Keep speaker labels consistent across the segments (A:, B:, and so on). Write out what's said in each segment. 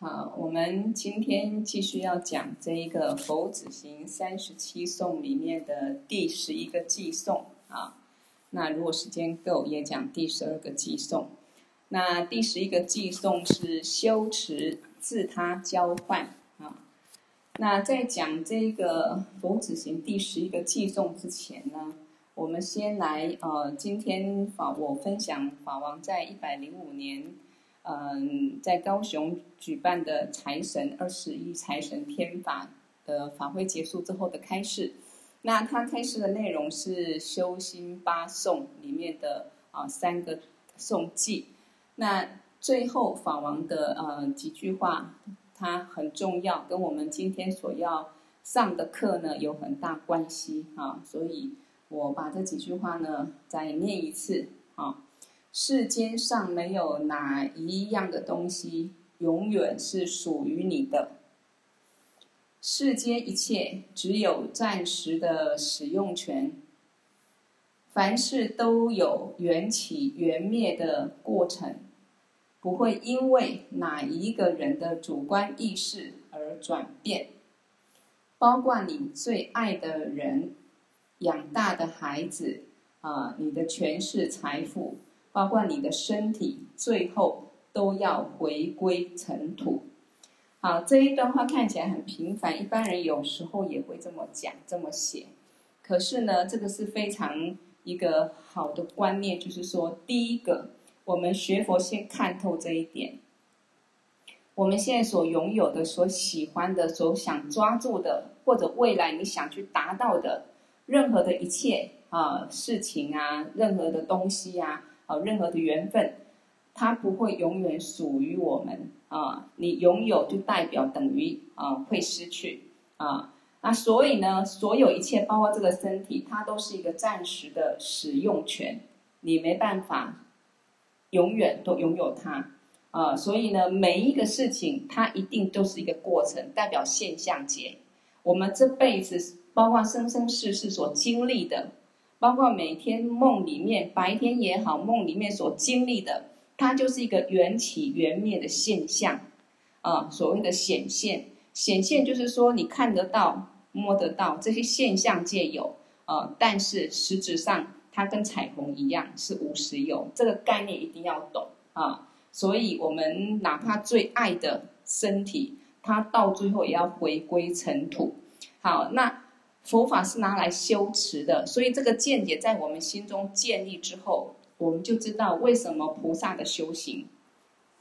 A: 好，我们今天继续要讲这一个《佛子行三十七颂》里面的第十一个偈颂啊。那如果时间够，也讲第十二个偈颂。那第十一个偈颂是修持自他交换啊。那在讲这个《佛子行》第十一个偈颂之前呢，我们先来呃，今天法我分享法王在一百零五年。嗯，在高雄举办的财神二十一财神天法的法会结束之后的开示，那他开示的内容是修心八颂里面的啊三个颂记，那最后法王的呃几句话，它很重要，跟我们今天所要上的课呢有很大关系啊，所以我把这几句话呢再念一次。世间上没有哪一样的东西永远是属于你的。世间一切只有暂时的使用权。凡事都有缘起缘灭的过程，不会因为哪一个人的主观意识而转变。包括你最爱的人、养大的孩子啊，你的权势、财富。包括你的身体，最后都要回归尘土。好，这一段话看起来很平凡，一般人有时候也会这么讲、这么写。可是呢，这个是非常一个好的观念，就是说，第一个，我们学佛先看透这一点。我们现在所拥有的、所喜欢的、所想抓住的，或者未来你想去达到的，任何的一切啊事情啊，任何的东西啊。好，任何的缘分，它不会永远属于我们啊！你拥有就代表等于啊会失去啊。那所以呢，所有一切，包括这个身体，它都是一个暂时的使用权，你没办法永远都拥有它啊。所以呢，每一个事情，它一定都是一个过程，代表现象界。我们这辈子，包括生生世世所经历的。包括每天梦里面，白天也好，梦里面所经历的，它就是一个缘起缘灭的现象，啊，所谓的显现，显现就是说你看得到、摸得到这些现象界有，啊，但是实质上它跟彩虹一样是无实有，这个概念一定要懂啊。所以我们哪怕最爱的身体，它到最后也要回归尘土。好，那。佛法是拿来修持的，所以这个见解在我们心中建立之后，我们就知道为什么菩萨的修行，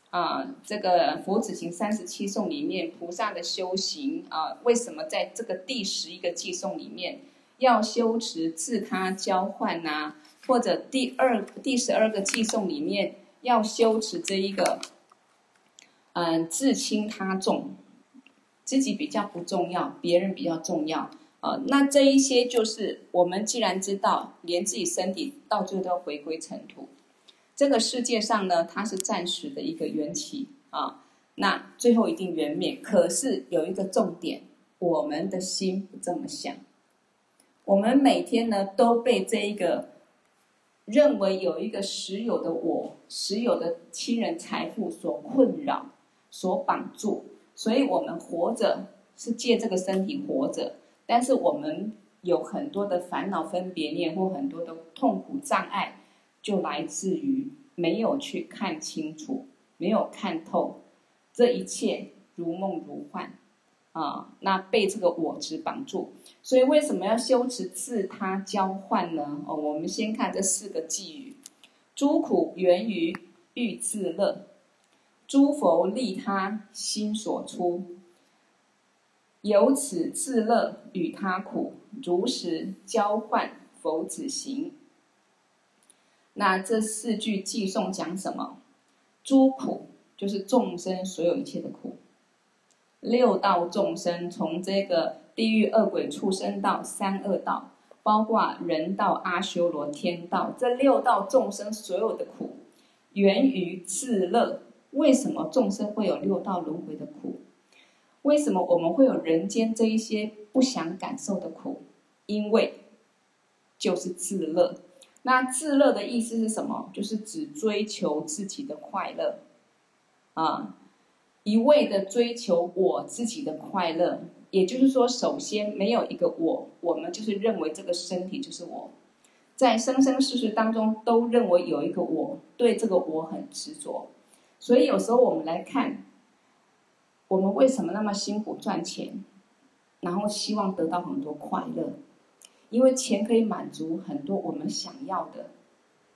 A: 啊，这个《佛子行三十七颂》里面菩萨的修行啊，为什么在这个第十一个偈颂里面要修持自他交换呐、或者第二第十二个偈颂里面要修持这一个，嗯、自轻他重，自己比较不重要，别人比较重要。那这一些就是我们既然知道，连自己身体到最后都要回归尘土，这个世界上呢，它是暂时的一个缘起啊，那最后一定缘灭。可是有一个重点，我们的心不这么想，我们每天呢都被这一个认为有一个实有的我、实有的亲人、财富所困扰、所绑住，所以我们活着是借这个身体活着。但是我们有很多的烦恼分别念，或很多的痛苦障碍，就来自于没有去看清楚，没有看透这一切如梦如幻啊！那被这个我执绑住，所以为什么要修持自他交换呢？哦，我们先看这四个偈语：诸苦源于欲自乐，诸佛利他心所出。由此自乐与他苦，如实交换佛子行。那这四句偈颂讲什么？诸苦就是众生所有一切的苦。六道众生从这个地狱、恶鬼、畜生道、三恶道，包括人道、阿修罗、天道，这六道众生所有的苦，源于自乐。为什么众生会有六道轮回的苦？为什么我们会有人间这一些不想感受的苦？因为就是自乐。那自乐的意思是什么？就是只追求自己的快乐啊！一味的追求我自己的快乐，也就是说，首先没有一个我，我们就是认为这个身体就是我，在生生世世当中都认为有一个我，对这个我很执着，所以有时候我们来看，我们为什么那么辛苦赚钱，然后希望得到很多快乐，因为钱可以满足很多我们想要的，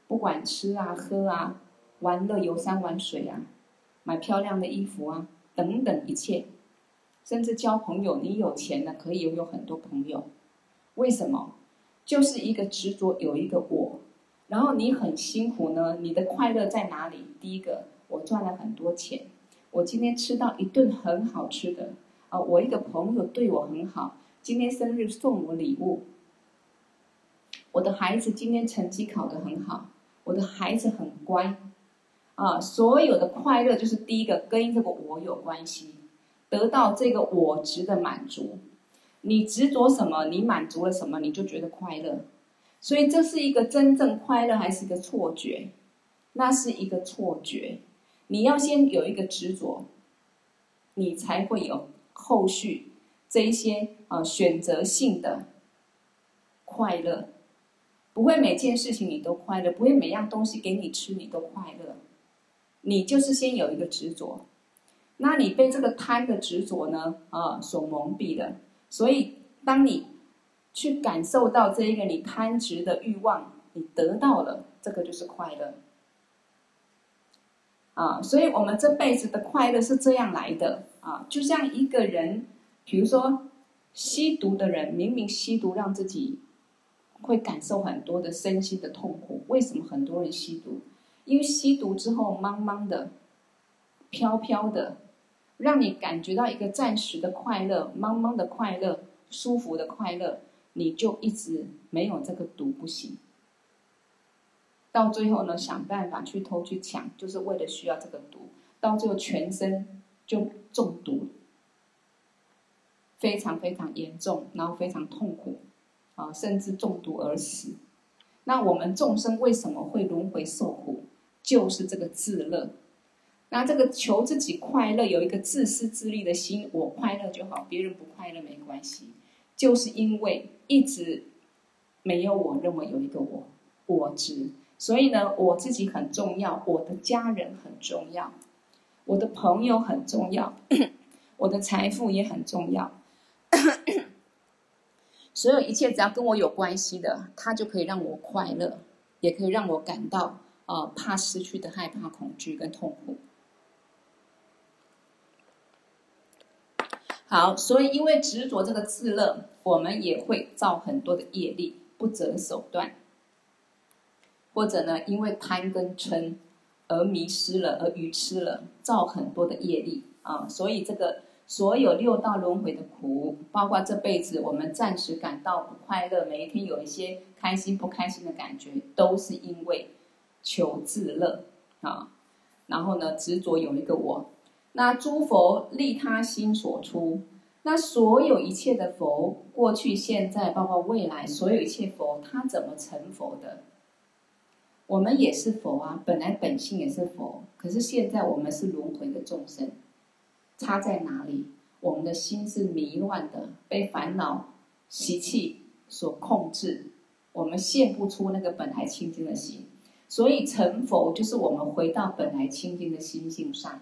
A: 不管吃啊、喝啊、玩乐、游山玩水啊。买漂亮的衣服啊，等等一切，甚至交朋友，你有钱了可以拥有很多朋友。为什么？就是一个执着有一个我，然后你很辛苦呢。你的快乐在哪里？第一个，我赚了很多钱，我今天吃到一顿很好吃的啊，我一个朋友对我很好，今天生日送我礼物，我的孩子今天成绩考得很好，我的孩子很乖。啊，所有的快乐就是第一个跟这个我有关系，得到这个我值的满足。你执着什么，你满足了什么，你就觉得快乐。所以这是一个真正快乐，还是一个错觉？那是一个错觉。你要先有一个执着，你才会有后续这一些啊选择性的快乐。不会每件事情你都快乐，不会每样东西给你吃你都快乐。你就是先有一个执着，那你被这个贪的执着呢，啊，所蒙蔽了。所以，当你去感受到这一个你贪执的欲望，你得到了，这个就是快乐。啊，所以我们这辈子的快乐是这样来的啊，就像一个人，比如说吸毒的人，明明吸毒让自己会感受很多的身心的痛苦，为什么很多人吸毒？因为吸毒之后，茫茫的、飘飘的，让你感觉到一个暂时的快乐，茫茫的快乐、舒服的快乐，你就一直没有这个毒不行。到最后呢，想办法去偷去抢，就是为了需要这个毒，到最后全身就中毒，非常非常严重，然后非常痛苦，啊，甚至中毒而死。那我们众生为什么会轮回受苦？就是这个自乐，那这个求自己快乐，有一个自私自利的心，我快乐就好，别人不快乐没关系。就是因为一直没有我认为有一个我，我执，所以呢，我自己很重要，我的家人很重要，我的朋友很重要，我的财富也很重要。所有一切只要跟我有关系的，它就可以让我快乐，也可以让我感到。呃，怕失去的害怕、恐惧跟痛苦。好，所以因为执着这个自乐，我们也会造很多的业力，不择手段。或者呢，因为贪跟嗔而迷失了，而愚痴了，造很多的业力啊。所以这个所有六道轮回的苦，包括这辈子我们暂时感到不快乐，每一天有一些开心不开心的感觉，都是因为。求自乐啊，然后呢，执着有一个我。那诸佛利他心所出，那所有一切的佛，过去、现在，包括未来，所有一切佛，他怎么成佛的？我们也是佛啊，本来本性也是佛，可是现在我们是轮回的众生，差在哪里？我们的心是迷乱的，被烦恼习气所控制，我们现不出那个本来清净的心。所以成佛就是我们回到本来清净的心性上。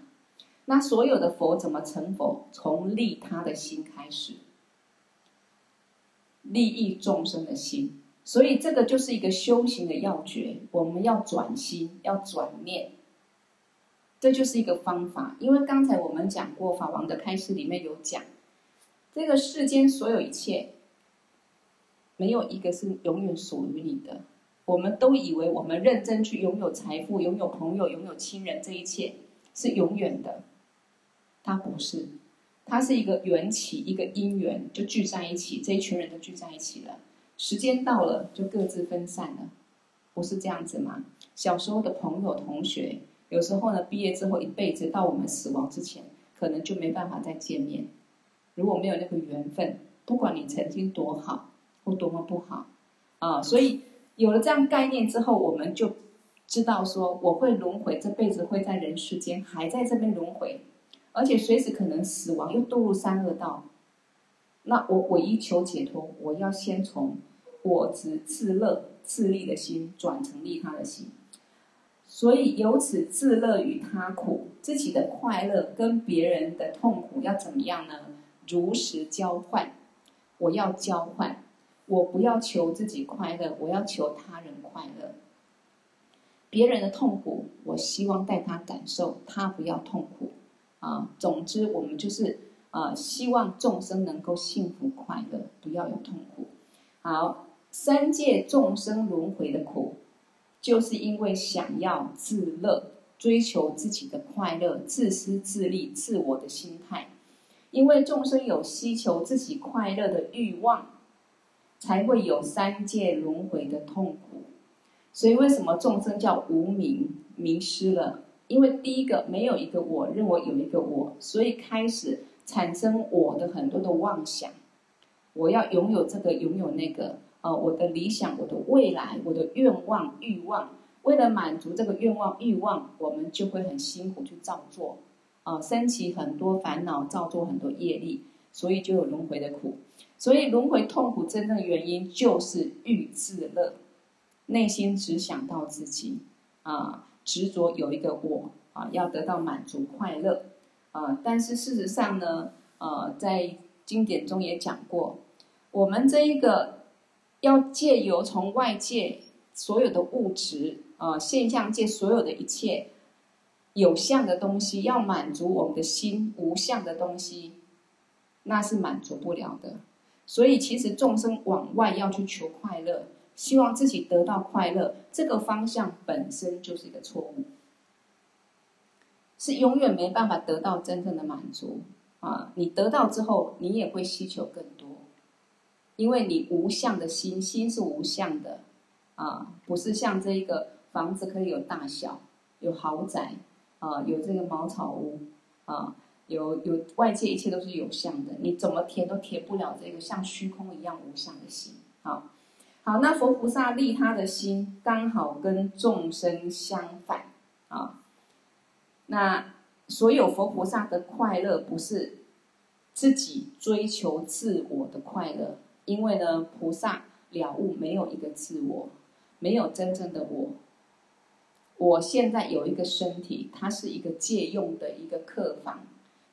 A: 那所有的佛怎么成佛？从利他的心开始，利益众生的心。所以这个就是一个修行的要诀。我们要转心，要转念，这就是一个方法。因为刚才我们讲过，法王的开示里面有讲，这个世间所有一切，没有一个是永远属于你的。我们都以为我们认真去拥有财富、拥有朋友、拥有亲人，这一切是永远的。它不是，它是一个缘起，一个因缘就聚在一起，这一群人都聚在一起了。时间到了就各自分散了，不是这样子吗？小时候的朋友、同学，有时候呢，毕业之后一辈子到我们死亡之前，可能就没办法再见面。如果没有那个缘分，不管你曾经多好或多么不好啊，所以。有了这样概念之后，我们就知道说，我会轮回，这辈子会在人世间，还在这边轮回，而且随时可能死亡，又堕入三恶道。那我唯一求解脱，我要先从我执自乐自利的心转成利他的心。所以由此自乐与他苦，自己的快乐跟别人的痛苦要怎么样呢？如实交换，我要交换，我不要求自己快乐，我要求他人快乐。别人的痛苦，我希望带他感受，他不要痛苦。啊，总之我们就是啊，希望众生能够幸福快乐，不要有痛苦。好，三界众生轮回的苦。就是因为想要自乐，追求自己的快乐，自私自利、自我的心态。因为众生有希求自己快乐的欲望，才会有三界轮回的痛苦。所以，为什么众生叫无明迷失了？因为第一个没有一个我，认为有一个我，所以开始产生我的很多的妄想。我要拥有这个，拥有那个。呃，我的理想，我的未来，我的愿望、欲望，为了满足这个愿望、欲望，我们就会很辛苦去造作，啊、呃，升起很多烦恼，造作很多业力，所以就有轮回的苦。所以轮回痛苦真正原因就是欲自乐，内心只想到自己，啊、执着有一个我，啊、要得到满足快乐，啊、但是事实上呢，呃，在经典中也讲过，我们这一个。要借由从外界所有的物质啊、现象界所有的一切有相的东西，要满足我们的心无相的东西，那是满足不了的。所以，其实众生往外要去求快乐，希望自己得到快乐，这个方向本身就是一个错误，是永远没办法得到真正的满足啊！你得到之后，你也会希求更。因为你无相的心，心是无相的，啊，不是像这一个房子可以有大小，有豪宅，啊，有这个茅草屋，啊，有有外界一切都是有相的，你怎么填都填不了这个像虚空一样无相的心。好，好，那佛菩萨利他的心刚好跟众生相反，啊，那所有佛菩萨的快乐不是自己追求自我的快乐。因为呢，菩萨了悟没有一个自我，没有真正的我。我现在有一个身体，它是一个借用的一个客房。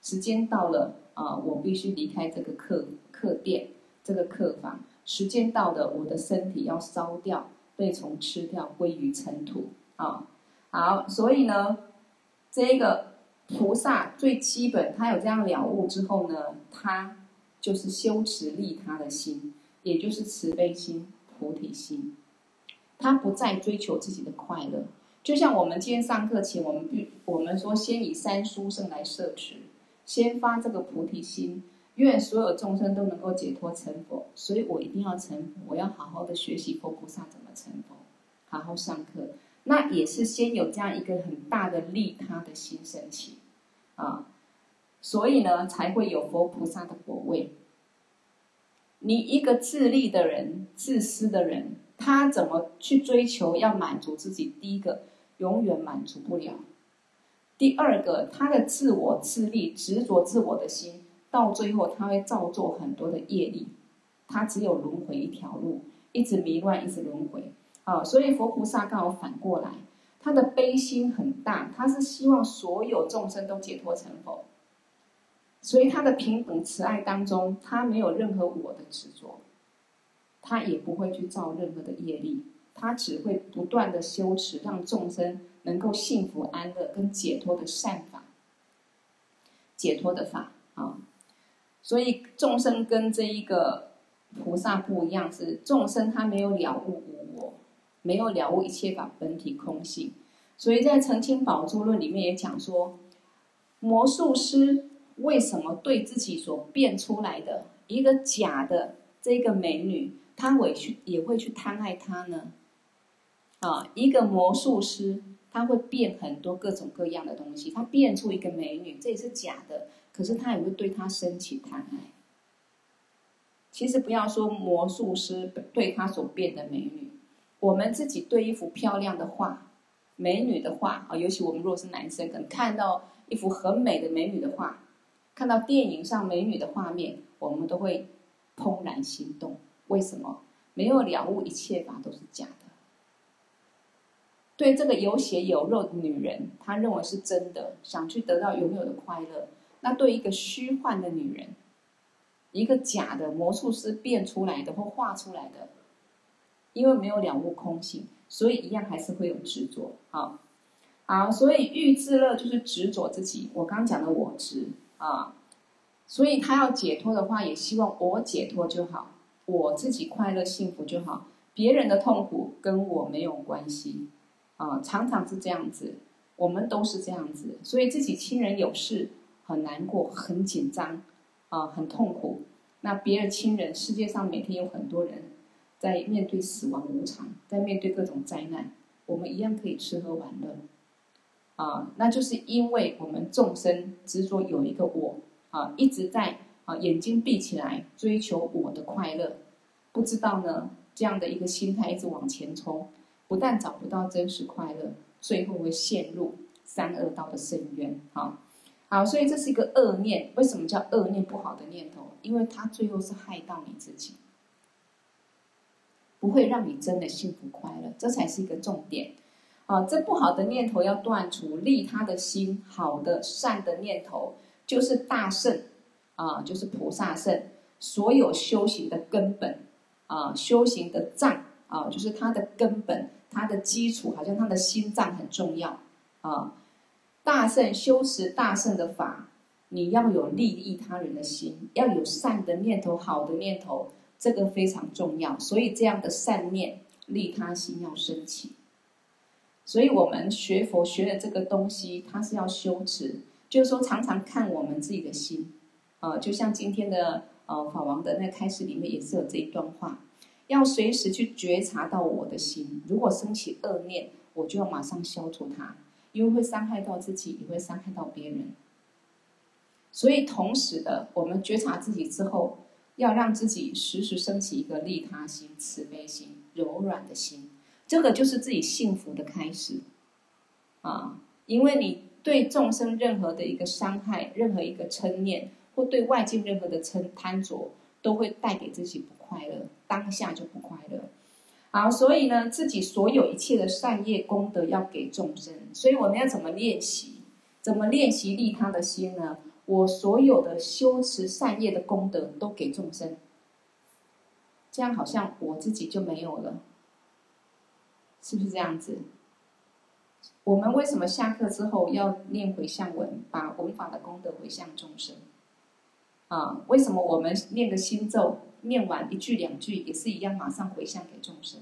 A: 时间到了啊、我必须离开这个客客店，这个客房。时间到了，我的身体要烧掉，被虫吃掉，归于尘土啊。好，所以呢，这个菩萨最基本，他有这样了悟之后呢，他。就是修持利他的心，也就是慈悲心、菩提心。他不再追求自己的快乐，就像我们今天上课前，我们必我们说先以三殊胜来摄持，先发这个菩提心，愿所有众生都能够解脱成佛。所以我一定要成佛，我要好好的学习佛菩萨怎么成佛，好好上课。那也是先有这样一个很大的利他的心升起啊。所以呢，才会有佛菩萨的果位。你一个自利的人、自私的人，他怎么去追求要满足自己？第一个，永远满足不了；第二个，他的自我自利、执着自我的心，到最后他会造作很多的业力。他只有轮回一条路，一直迷乱，一直轮回。啊，所以佛菩萨刚好反过来，他的悲心很大，他是希望所有众生都解脱成佛。所以他的平等慈爱当中，他没有任何我的执着，他也不会去造任何的业力，他只会不断的修持，让众生能够幸福安乐跟解脱的善法，解脱的法啊。所以众生跟这一个菩萨不一样，是众生他没有了悟无我，没有了悟一切法本体空性。所以在《澄清宝珠论》里面也讲说，魔术师。为什么对自己所变出来的一个假的这个美女，他委屈也会去贪爱她呢？啊，一个魔术师他会变很多各种各样的东西，他变出一个美女，这也是假的，可是他也会对她升起贪爱。其实不要说魔术师对他所变的美女，我们自己对一幅漂亮的画，美女的画啊，尤其我们如果是男生，可能看到一幅很美的美女的画，看到电影上美女的画面，我们都会怦然心动。为什么？没有了悟一切法都是假的。对这个有血有肉的女人，她认为是真的，想去得到永远的快乐。那对一个虚幻的女人，一个假的魔术师变出来的或画出来的，因为没有了悟空性。所以一样还是会有执着，好，好，所以欲自乐就是执着自己。我刚讲的我执啊，所以他要解脱的话，也希望我解脱就好，我自己快乐幸福就好，别人的痛苦跟我没有关系啊。常常是这样子，我们都是这样子，所以自己亲人有事很难过、很紧张啊，很痛苦。那别人亲人，世界上每天有很多人。在面对死亡无常，在面对各种灾难，我们一样可以吃喝玩乐，啊，那就是因为我们众生执着有一个我，啊，一直在啊眼睛闭起来追求我的快乐，不知道呢这样的一个心态一直往前冲，不但找不到真实快乐，最后会陷入三恶道的深渊，好，好，所以这是一个恶念。为什么叫恶念？不好的念头，因为它最后是害到你自己。不会让你真的幸福快乐，这才是一个重点。啊，这不好的念头要断除，利他的心，好的善的念头，就是大圣，啊，就是菩萨圣，所有修行的根本，啊，修行的脏，啊，就是它的根本，它的基础，好像它的心脏很重要，啊，大圣修持大圣的法，你要有利益他人的心，要有善的念头，好的念头。这个非常重要，所以这样的善念、利他心要升起。所以我们学佛学的这个东西，它是要修持，就是说常常看我们自己的心，啊、呃，就像今天的呃法王的那开示里面也是有这一段话，要随时去觉察到我的心，如果升起恶念，我就要马上消除它，因为会伤害到自己，也会伤害到别人。所以同时的，我们觉察自己之后。要让自己时时升起一个利他心、慈悲心、柔软的心，这个就是自己幸福的开始啊！因为你对众生任何的一个伤害、任何一个嗔念，或对外境任何的嗔贪着，都会带给自己不快乐，当下就不快乐。好，所以呢，自己所有一切的善业功德要给众生，所以我们要怎么练习？怎么练习利他的心呢？我所有的修持善业的功德都给众生，这样好像我自己就没有了，是不是这样子？我们为什么下课之后要念回向文，把文法的功德回向众生？啊，为什么我们念个心咒，念完一句两句也是一样，马上回向给众生？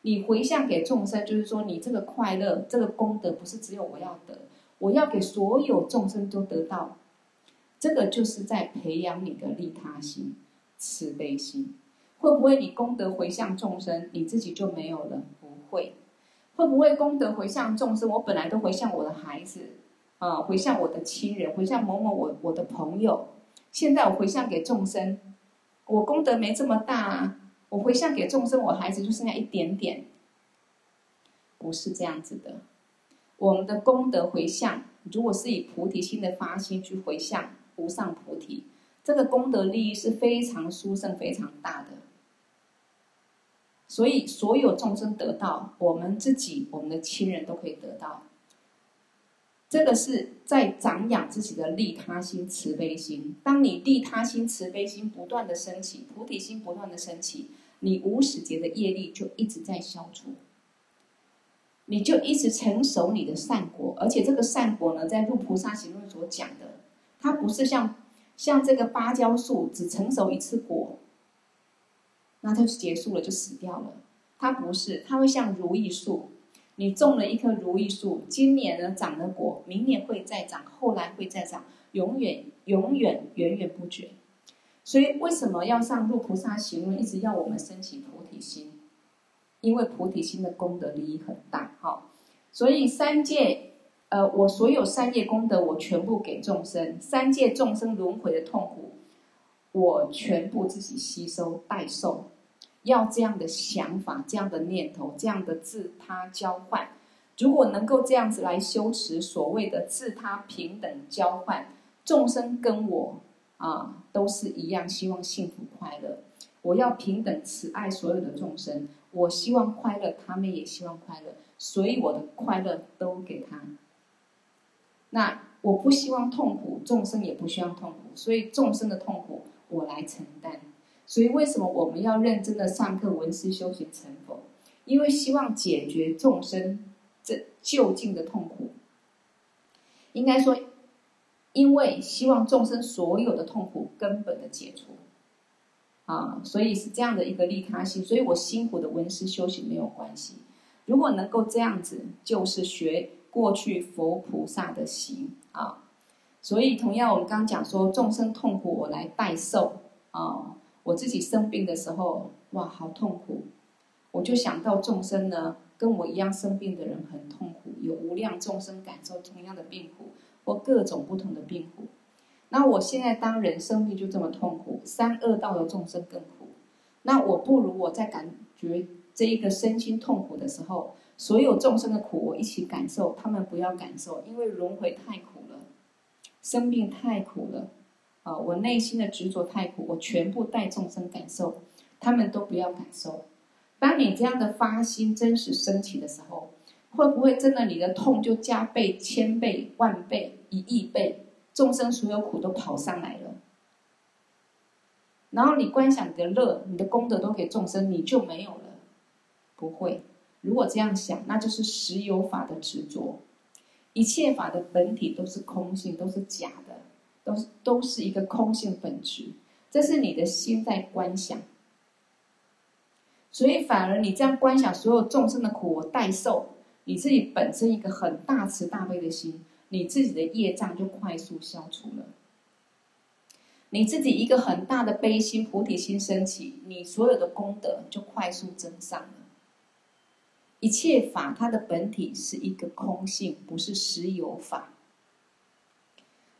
A: 你回向给众生，就是说你这个快乐、这个功德不是只有我要得，我要给所有众生都得到。这个就是在培养你的利他心、慈悲心。会不会你功德回向众生，你自己就没有了？会。会不会功德回向众生？我本来都回向我的孩子，啊，回向我的亲人，回向某某我我的朋友。现在我回向给众生，我功德没这么大啊。我回向给众生，我孩子就剩下一点点。不是这样子的。我们的功德回向，如果是以菩提心的发心去回向。无上菩提，这个功德利益是非常殊胜、非常大的。所以，所有众生得到，我们自己、我们的亲人都可以得到。这个是在长养自己的利他心、慈悲心。当你利他心、慈悲心不断的升起，菩提心不断的升起，你无始劫的业力就一直在消除，你就一直成熟你的善果。而且，这个善果呢，在《入菩萨行论》所讲的。它不是像像这个芭蕉树只成熟一次果，那它就结束了，就死掉了。它不是，它会像如意树，你种了一棵如意树，今年呢长了果，明年会再长，后来会再长，永远永远源源不绝。所以为什么要上入菩萨行论，一直要我们升起菩提心？因为菩提心的功德利益很大，哈。所以三界。呃，我所有三业功德，我全部给众生；三界众生轮回的痛苦，我全部自己吸收代受。要这样的想法，这样的念头，这样的自他交换，如果能够这样子来修持所谓的自他平等交换，众生跟我啊都是一样，希望幸福快乐。我要平等慈爱所有的众生，我希望快乐，他们也希望快乐，所以我的快乐都给他。那我不希望痛苦，众生也不希望痛苦，所以众生的痛苦我来承担。所以为什么我们要认真的上课闻思修行成佛？因为希望解决众生这究竟的痛苦。应该说，因为希望众生所有的痛苦根本的解除。啊，所以是这样的一个利他心，所以我辛苦的闻思修行没有关系。如果能够这样子，就是学过去佛菩萨的行啊。所以同样，我们刚刚讲说，众生痛苦，我来代受啊。我自己生病的时候，哇，好痛苦，我就想到众生呢，跟我一样生病的人很痛苦，有无量众生感受同样的病苦，或各种不同的病苦。那我现在当人生病就这么痛苦，三恶道的众生更苦。那我不如我在感觉这一个身心痛苦的时候，所有众生的苦我一起感受，他们不要感受，因为轮回太苦，生病太苦了，啊，我内心的执着太苦，我全部带众生感受，他们都不要感受。当你这样的发心真实升起的时候，会不会真的你的痛就加倍、千倍、万倍、一亿倍？众生所有苦都跑上来了，然后你观想你的乐，你的功德都给众生，你就没有了。不会，如果这样想，那就是实有法的执着。一切法的本体都是空性，都是假的，都是都是一个空性本质。这是你的心在观想，所以反而你这样观想所有众生的苦，我代受，你自己本身一个很大慈大悲的心。你自己的业障就快速消除了，你自己一个很大的悲心、菩提心升起，你所有的功德就快速增上了。一切法它的本体是一个空性，不是实有法。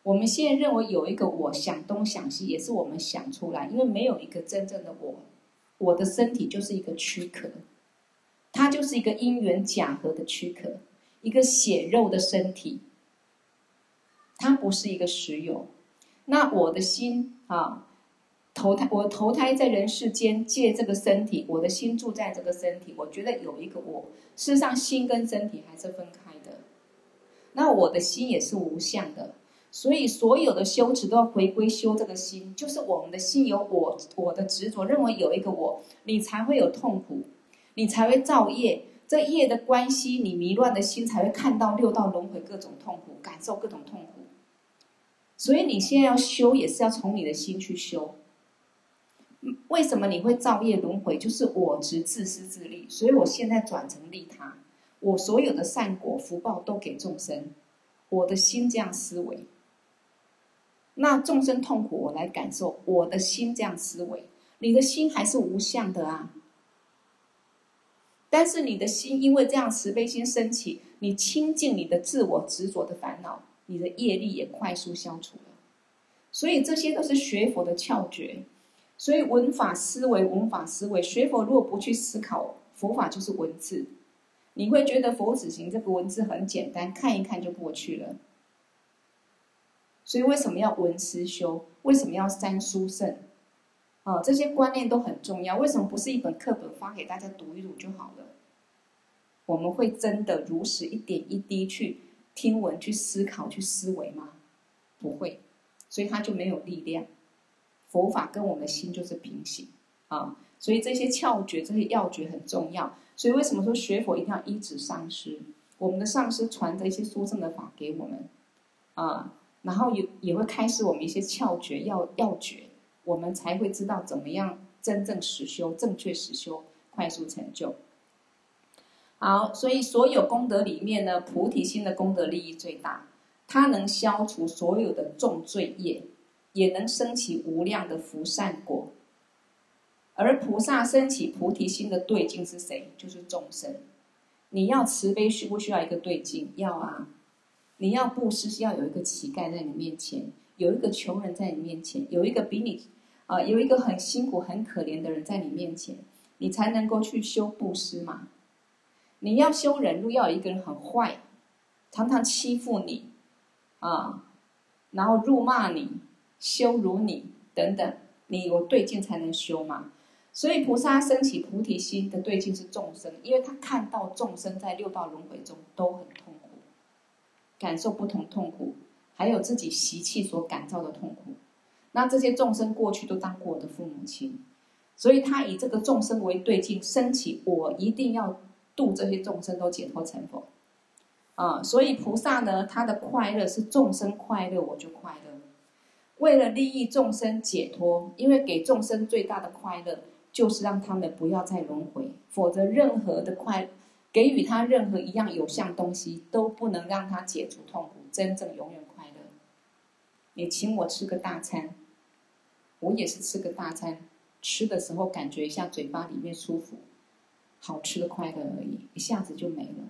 A: 我们现在认为有一个我想东想西，也是我们想出来，因为没有一个真正的我。我的身体就是一个躯壳，它就是一个因缘假合的躯壳，一个血肉的身体。它不是一个实有，那我的心啊，投胎我投胎在人世间，借这个身体，我的心住在这个身体，我觉得有一个我。事实上，心跟身体还是分开的。那我的心也是无相的，所以所有的修持都要回归修这个心，就是我们的心有我，我的执着，认为有一个我，你才会有痛苦，你才会造业。这业的关系，你迷乱的心才会看到六道轮回各种痛苦，感受各种痛苦。所以你现在要修，也是要从你的心去修。为什么你会造业轮回？就是我执自私自利，所以我现在转成利他，我所有的善果福报都给众生，我的心这样思维。那众生痛苦，我来感受，我的心这样思维，你的心还是无相的啊。但是你的心因为这样慈悲心升起，你清净你的自我执着的烦恼。你的业力也快速消除了，所以这些都是学佛的窍诀。所以文法思维，文法思维，学佛如果不去思考，佛法就是文字，你会觉得佛子行这个文字很简单，看一看就过去了。所以为什么要文思修？为什么要三书圣？啊，这些观念都很重要。为什么不是一本课本发给大家读一读就好了？我们会真的如实一点一滴去。听闻去思考去思维吗？不会，所以他就没有力量。佛法跟我们的心就是平行啊，所以这些窍诀、这些要诀很重要。所以为什么说学佛一定要依止上师？我们的上师传着一些殊胜的法给我们啊，然后也也会开示我们一些窍诀、要要诀，我们才会知道怎么样真正实修、正确实修、快速成就。好，所以所有功德里面呢，菩提心的功德利益最大，它能消除所有的重罪业，也能升起无量的福善果。而菩萨升起菩提心的对境是谁？就是众生。你要慈悲，需不需要一个对境？要啊。你要布施，是要有一个乞丐在你面前，有一个穷人在你面前，有一个比你啊、有一个很辛苦、很可怜的人在你面前，你才能够去修布施嘛。你要修忍辱，要有一个人很坏，常常欺负你，啊，然后辱骂你、羞辱你等等，你有对境才能修嘛。所以菩萨升起菩提心的对境是众生，因为他看到众生在六道轮回中都很痛苦，感受不同痛苦，还有自己习气所感召的痛苦。那这些众生过去都当过我的父母亲，所以他以这个众生为对境，升起我一定要度这些众生都解脱成佛。啊，所以菩萨呢，他的快乐是众生快乐，我就快乐。为了利益众生解脱，因为给众生最大的快乐。就是让他们不要再轮回，否则任何的快，给予他任何一样有相东西，都不能让他解除痛苦，真正永远快乐。你请我吃个大餐，我也是吃个大餐，吃的时候感觉一下嘴巴里面舒服，好吃的快乐而已，一下子就没了。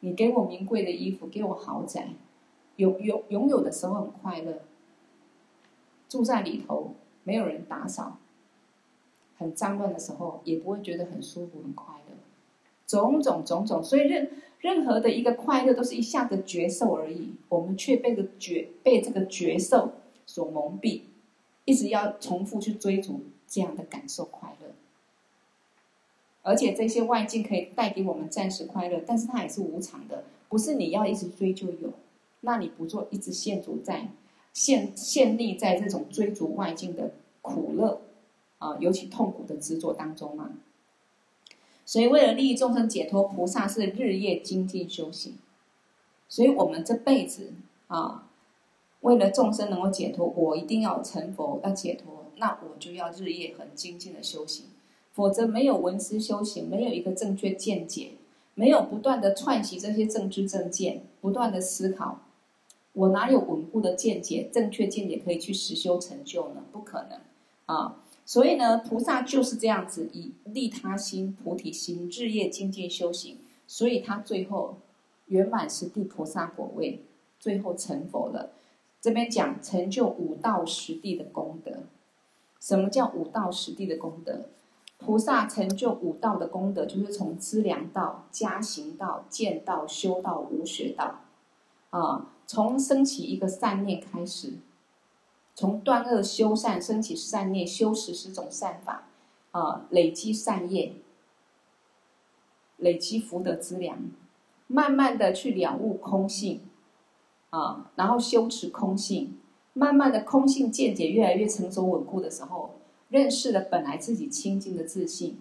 A: 你给我名贵的衣服，给我豪宅，有有拥有的时候很快乐，住在里头没有人打扫。很脏乱的时候，也不会觉得很舒服、很快乐，种种种种，所以任任何的一个快乐，都是一下子觉受而已。我们却被个觉被这个觉受所蒙蔽，一直要重复去追逐这样的感受快乐。而且这些外境可以带给我们暂时快乐，但是它也是无常的，不是你要一直追就有。那你不做，一直陷入在陷陷溺在这种追逐外境的苦乐。啊，尤其痛苦的执着当中嘛，所以为了利益众生解脱，菩萨是日夜精进修行。所以我们这辈子啊，为了众生能够解脱，我一定要成佛，要解脱，那我就要日夜很精进的修行，否则没有闻思修行，没有一个正确见解，没有不断的串习这些正知正见，不断的思考，我哪有稳固的见解、正确见解可以去实修成就呢？不可能啊！所以呢，菩萨就是这样子以利他心、菩提心，日夜精进修行，所以他最后圆满十地菩萨果位，最后成佛了。这边讲成就五道十地的功德。什么叫五道十地的功德？菩萨成就五道的功德，就是从资粮道、加行道、见道、修道、无学道，啊，从升起一个善念开始。从断恶修善，升起善念，修持十种善法，啊，累积善业，累积福德资粮，慢慢的去了悟空性，啊，然后修持空性，慢慢的空性见解越来越成熟稳固的时候，认识了本来自己清净的自信，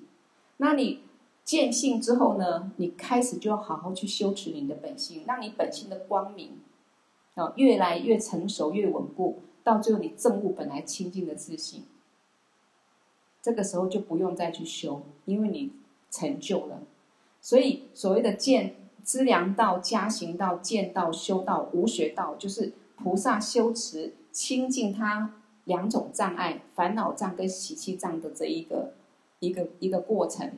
A: 那你见性之后呢，你开始就要好好去修持你的本性，让你本性的光明，啊，越来越成熟，越稳固。到最后，你证悟本来清净的自信，这个时候就不用再去修，因为你成就了。所以所谓的见资粮道、加行道、见道、修道、无学道，就是菩萨修持清净他两种障碍：烦恼障跟习气障的这一个一个一个过程。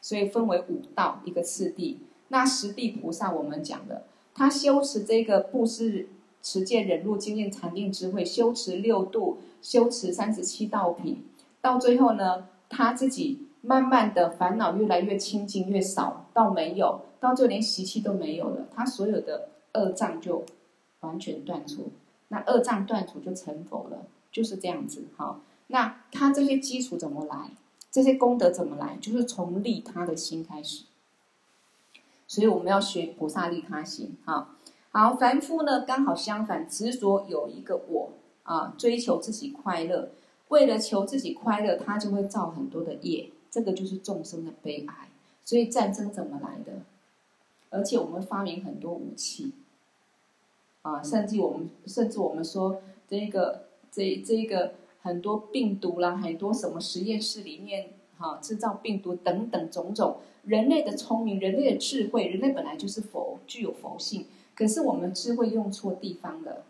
A: 所以分为五道一个次第。那十地菩萨我们讲的，他修持这个布施。持戒、忍辱、精进、禅定、智慧，修持六度，修持三十七道品，到最后呢，他自己慢慢的烦恼越来越清净，越少到没有，到最后连习气都没有了，他所有的恶障就完全断除，那恶障断除就成佛了，就是这样子。好，那他这些基础怎么来？这些功德怎么来？就是从利他的心开始，所以我们要学菩萨利他心，哈。好，凡夫呢，刚好相反，执着有一个我啊，追求自己快乐，为了求自己快乐，他就会造很多的业，这个就是众生的悲哀。所以战争怎么来的？而且我们发明很多武器啊，甚至我们甚至我们说这个这这个很多病毒啦，很多什么实验室里面啊、制造病毒等等种种，人类的聪明，人类的智慧，人类本来就是佛，具有佛性。可是我们智慧用错地方了，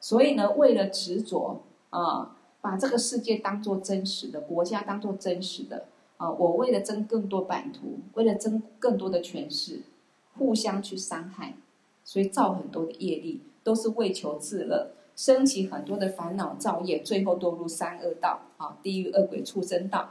A: 所以呢，为了执着啊，把这个世界当做真实的，国家当做真实的啊，我为了争更多版图，为了争更多的权势，互相去伤害，所以造很多的业力，都是为求自乐，升起很多的烦恼造业，最后堕入三恶道啊，地狱、恶鬼、畜生道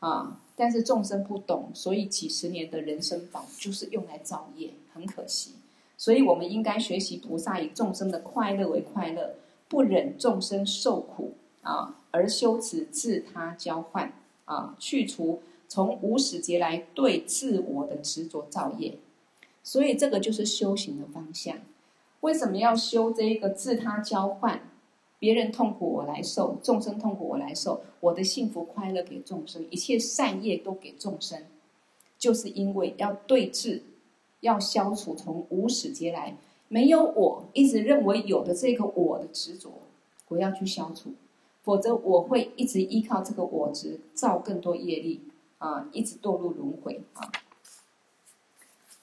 A: 啊，但是众生不懂，所以几十年的人生法就是用来造业，很可惜。所以我们应该学习菩萨以众生的快乐为快乐，不忍众生受苦啊，而修持自他交换啊，去除从无始劫来对自我的执着造业。所以这个就是修行的方向。为什么要修这一个自他交换？别人痛苦我来受，众生痛苦我来受，我的幸福快乐给众生，一切善业都给众生，就是因为要对治。要消除从无始劫来没有我一直认为有的这个我的执着，我要去消除，否则我会一直依靠这个我执造更多业力啊，一直堕入轮回啊。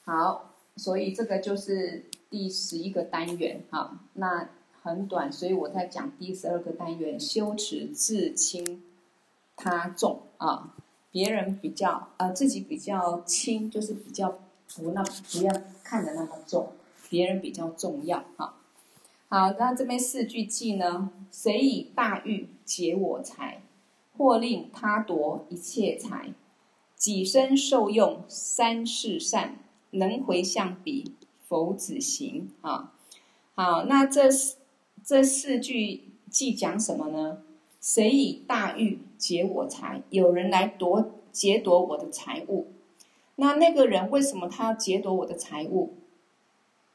A: 好，所以这个就是第十一个单元哈，那很短，所以我在讲第十二个单元，修持自轻他重啊，别人比较啊，自己比较轻，就是比较。不那不要看得那么重，别人比较重要哈。好，那这边四句偈呢？谁以大欲劫我财，或令他夺一切财？己身受用三世善，能回向彼否子行啊？好，那这这四句偈讲什么呢？谁以大欲劫我财？有人来夺劫夺我的财物。那那个人为什么他要劫夺我的财物？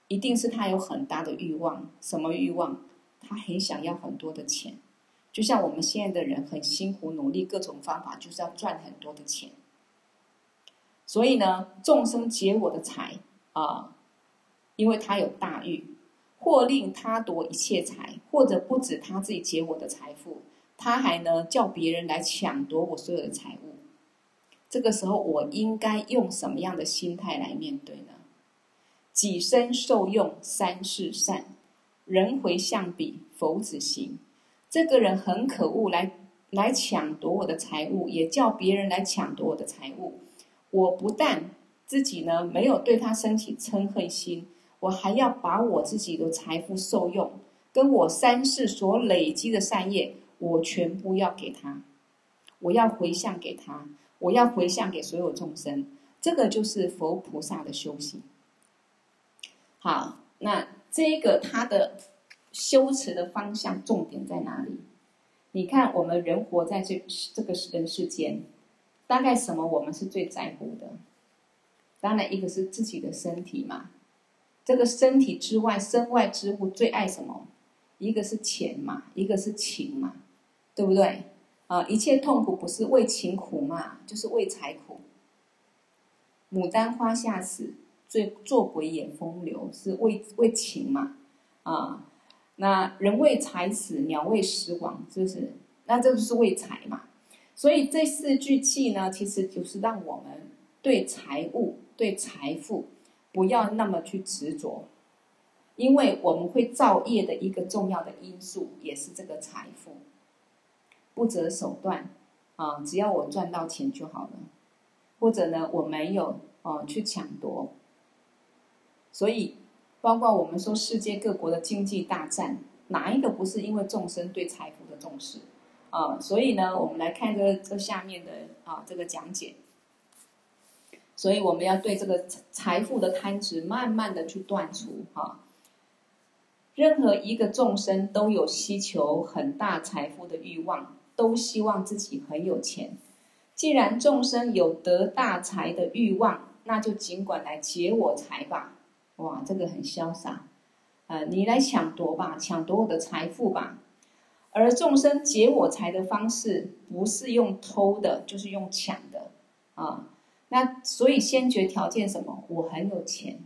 A: 一定是他有很大的欲望。什么欲望？他很想要很多的钱，就像我们现在的人很辛苦努力，各种方法就是要赚很多的钱。所以呢，众生劫我的财啊，因为他有大欲，或令他夺一切财，或者不止他自己劫我的财富，他还呢叫别人来抢夺我所有的财物。这个时候，我应该用什么样的心态来面对呢？己身受用三世善，人回向彼否子行。这个人很可恶，来来抢夺我的财物，也叫别人来抢夺我的财物。我不但自己呢没有对他生起嗔恨心，我还要把我自己的财富受用，跟我三世所累积的善业，我全部要给他，我要回向给他。我要回向给所有众生，这个就是佛菩萨的修行。好，那这个他的修持的方向重点在哪里？你看，我们人活在这这个人世间，大概什么我们是最在乎的？当然，一个是自己的身体嘛。这个身体之外，身外之物最爱什么？一个是钱嘛，一个是情嘛，对不对？啊，一切痛苦不是为情苦嘛，就是为财苦。牡丹花下死，最做鬼也风流，是为为情嘛？啊，那人为财死，鸟为食亡，是不是？那这就是为财嘛。所以这四句偈呢，其实就是让我们对财物、对财富不要那么去执着，因为我们会造业的一个重要的因素，也是这个财富。不择手段，啊，只要我赚到钱就好了，或者呢，我没有啊去抢夺。所以，包括我们说世界各国的经济大战，哪一个不是因为众生对财富的重视啊？所以呢，我们来看这这下面的啊这个讲解。所以我们要对这个财富的贪执，慢慢的去断除哈。任何一个众生都有需求很大财富的欲望。都希望自己很有钱。既然众生有得大财的欲望，那就尽管来劫我财吧。哇，这个很潇洒。呃，你来抢夺吧，抢夺我的财富吧。而众生劫我财的方式，不是用偷的，就是用抢的啊。那所以先决条件什么？我很有钱。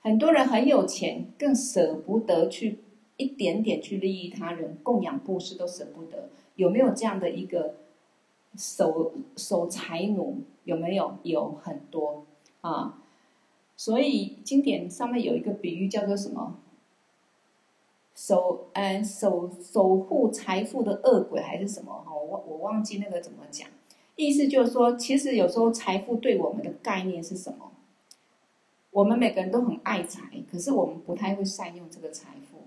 A: 很多人很有钱，更舍不得去。一点点去利益他人，供养布施都舍不得，有没有这样的一个守守财奴？有没有？有很多啊。所以经典上面有一个比喻，叫做什么？守嗯守守护财富的恶鬼还是什么？哈，我我忘记那个怎么讲。意思就是说，其实有时候财富对我们的概念是什么？我们每个人都很爱财，可是我们不太会善用这个财富。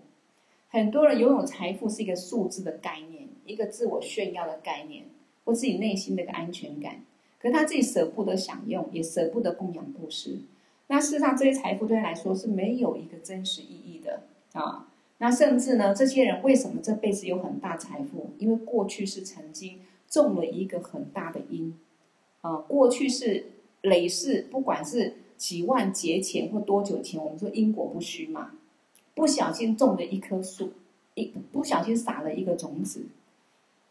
A: 很多人拥有财富是一个数字的概念，一个自我炫耀的概念，或自己内心的一个安全感。可是他自己舍不得享用，也舍不得供养布施。那事实上，这些财富对他来说是没有一个真实意义的啊。那甚至呢，这些人为什么这辈子有很大财富？因为过去是曾经种了一个很大的因啊，过去是累世，不管是几万劫前或多久前，我们说因果不虚嘛，不小心种了一棵树，一不小心撒了一个种子，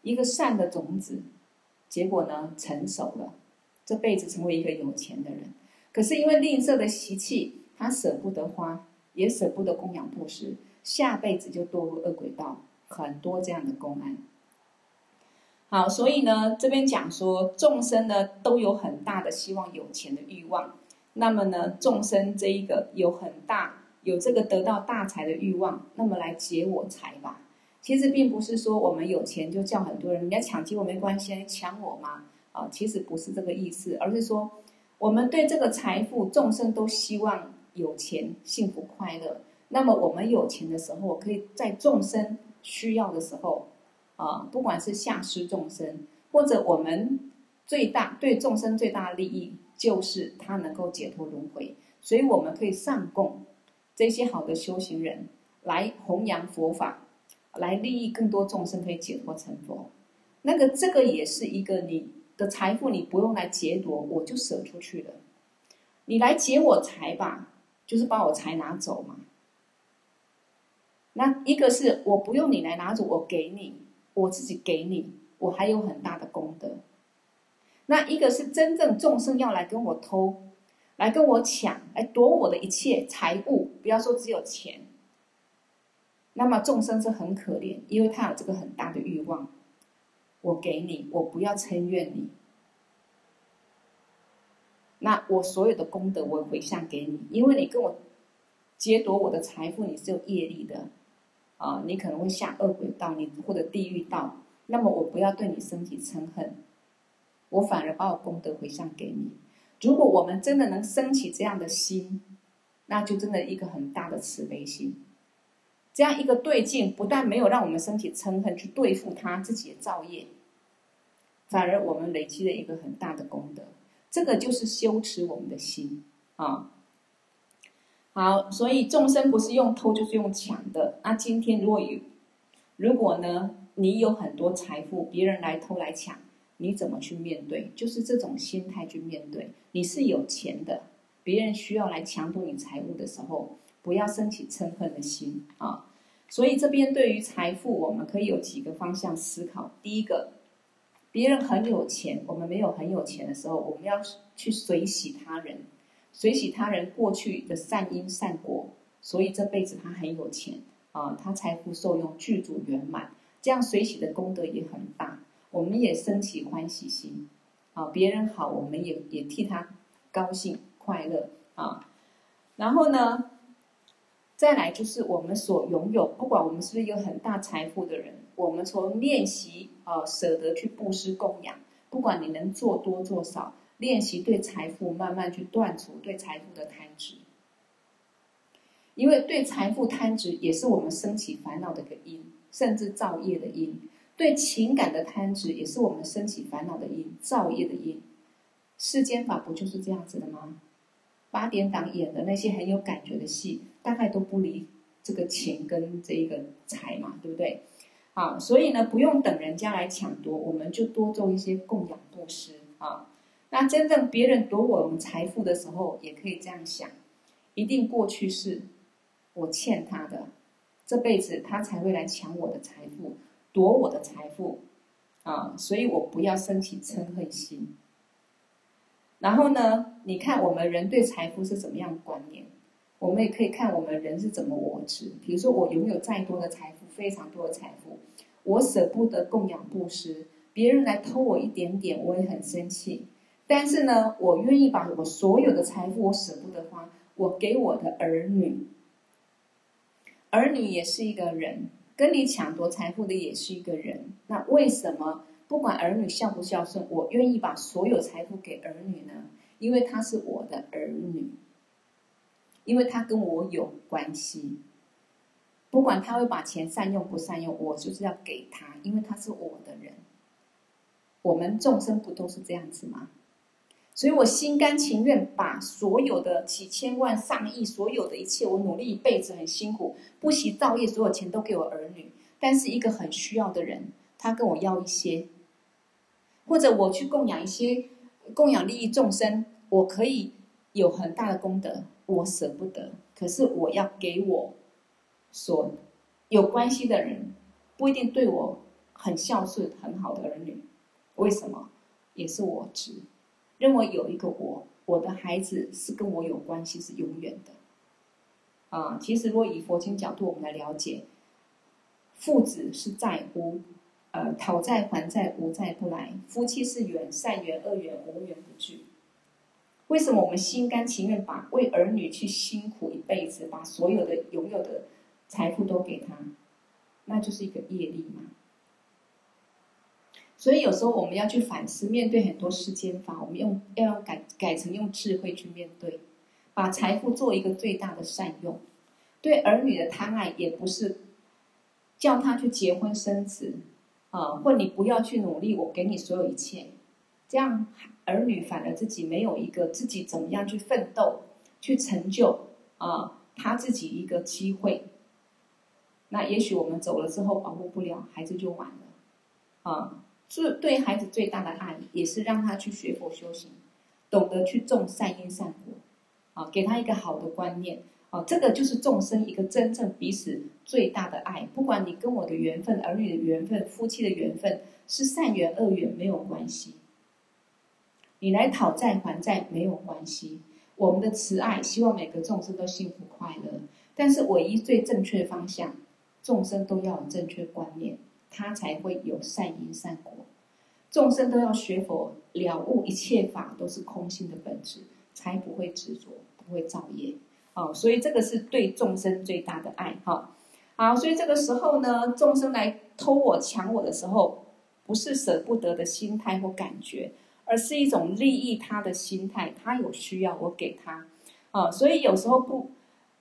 A: 一个善的种子，结果呢成熟了，这辈子成为一个有钱的人。可是因为吝啬的习气，他舍不得花，也舍不得供养布施。下辈子就堕入恶鬼道，很多这样的公案。好，所以呢，这边讲说众生呢都有很大的希望有钱的欲望。那么呢，众生这一个有很大有这个得到大财的欲望，那么来劫我财吧。其实并不是说我们有钱就叫很多人，人家抢劫我没关系，抢我吗？啊，其实不是这个意思，而是说我们对这个财富，众生都希望有钱、幸福、快乐。那么我们有钱的时候，可以在众生需要的时候，啊，不管是下施众生，或者我们最大对众生最大的利益，就是他能够解脱轮回，所以我们可以上供这些好的修行人来弘扬佛法，来利益更多众生可以解脱成佛。那个这个也是一个你的财富，你不用来劫夺，我就舍出去了。你来劫我财吧，就是把我财拿走嘛。那一个是我不用你来拿走，我给你，我自己给你，我还有很大的功德。那一个是真正众生要来跟我偷，来跟我抢，来夺我的一切财物，不要说只有钱。那么众生是很可怜，因为他有这个很大的欲望。我给你，我不要嗔怨你。那我所有的功德我回向给你，因为你跟我劫夺我的财富，你是有业力的。啊，你可能会下恶鬼道，你或者地狱道。那么我不要对你升起嗔恨，我反而把我功德回向给你。如果我们真的能升起这样的心，那就真的一个很大的慈悲心。这样一个对境，不但没有让我们升起嗔恨去对付他自己的造业，反而我们累积了一个很大的功德。这个就是修持我们的心啊。好，所以众生不是用偷就是用抢的。那今天如果有，如果呢，你有很多财富，别人来偷来抢，你怎么去面对？就是这种心态去面对。你是有钱的，别人需要来抢夺你财物的时候，不要升起嗔恨的心啊。所以这边对于财富，我们可以有几个方向思考。第一个，别人很有钱，我们没有很有钱的时候，我们要去随喜他人。随喜他人过去的善因善果，所以这辈子他很有钱啊，他财富受用具足圆满，这样随喜的功德也很大，我们也升起欢喜心啊，别人好，我们也也替他高兴快乐啊。然后呢，再来就是我们所拥有，不管我们是不是有很大财富的人，我们从练习啊舍得去布施供养，不管你能做多做少。练习对财富慢慢去断除对财富的贪执，因为对财富贪执也是我们升起烦恼的一个因，甚至造业的因。对情感的贪执也是我们升起烦恼的因，造业的因。世间法不就是这样子的吗？八点档演的那些很有感觉的戏，大概都不离这个情跟这个财嘛，对不对？啊，所以呢，不用等人家来抢夺，我们就多做一些供养布施啊。那真正别人夺我们财富的时候，也可以这样想：一定过去是我欠他的，这辈子他才会来抢我的财富，夺我的财富啊！所以我不要升起嗔恨心。然后呢，你看我们人对财富是怎么样观念？我们也可以看我们人是怎么我执。比如说，我拥有再多的财富，非常多的财富，我舍不得供养布施，别人来偷我一点点，我也很生气。但是呢，我愿意把我所有的财富，我舍不得花，我给我的儿女。儿女也是一个人，跟你抢夺财富的也是一个人。那为什么不管儿女孝不孝顺，我愿意把所有财富给儿女呢？因为他是我的儿女，因为他跟我有关系。不管他会把钱善用不善用，我就是要给他，因为他是我的人。我们众生不都是这样子吗？
B: 所以我心甘情愿把所有的几千万、上亿，所有的一切，我努力一辈子很辛苦，不惜造业，所有钱都给我儿女。但是一个很需要的人，他跟我要一些，或者我去供养一些，供养利益众生，我可以有很大的功德，我舍不得。可是我要给我所有关系的人，不一定对我很孝顺、很好的儿女，为什么？也是我值。认为有一个我，我的孩子是跟我有关系，是永远的。啊，其实如果以佛经角度，我们来了解，父子是债乎，呃，讨债还债，无债不来；夫妻是缘，善缘恶缘无缘不聚。为什么我们心甘情愿把为儿女去辛苦一辈子，把所有的拥有的财富都给他？那就是一个业力嘛。所以有时候我们要去反思，面对很多世间法，我们用要用改改成用智慧去面对，把财富做一个最大的善用。对儿女的贪爱，也不是叫他去结婚生子啊，或你不要去努力，我给你所有一切，这样儿女反而自己没有一个自己怎么样去奋斗、去成就啊，他自己一个机会。那也许我们走了之后保护不了孩子，就完了啊。是对孩子最大的爱，也是让他去学佛修行，懂得去种善因善果，啊，给他一个好的观念，啊，这个就是众生一个真正彼此最大的爱。不管你跟我的缘分、儿女的缘分、夫妻的缘分是善缘恶缘没有关系，你来讨债还债没有关系。我们的慈爱希望每个众生都幸福快乐，但是唯一最正确的方向，众生都要有正确观念。他才会有善因善果，众生都要学佛了悟一切法都是空性的本质，才不会执着，不会造业。哦，所以这个是对众生最大的爱。哈、好，所以这个时候呢，众生来偷我抢我的时候，不是舍不得的心态或感觉，而是一种利益他的心态。他有需要，我给他。啊、所以有时候不，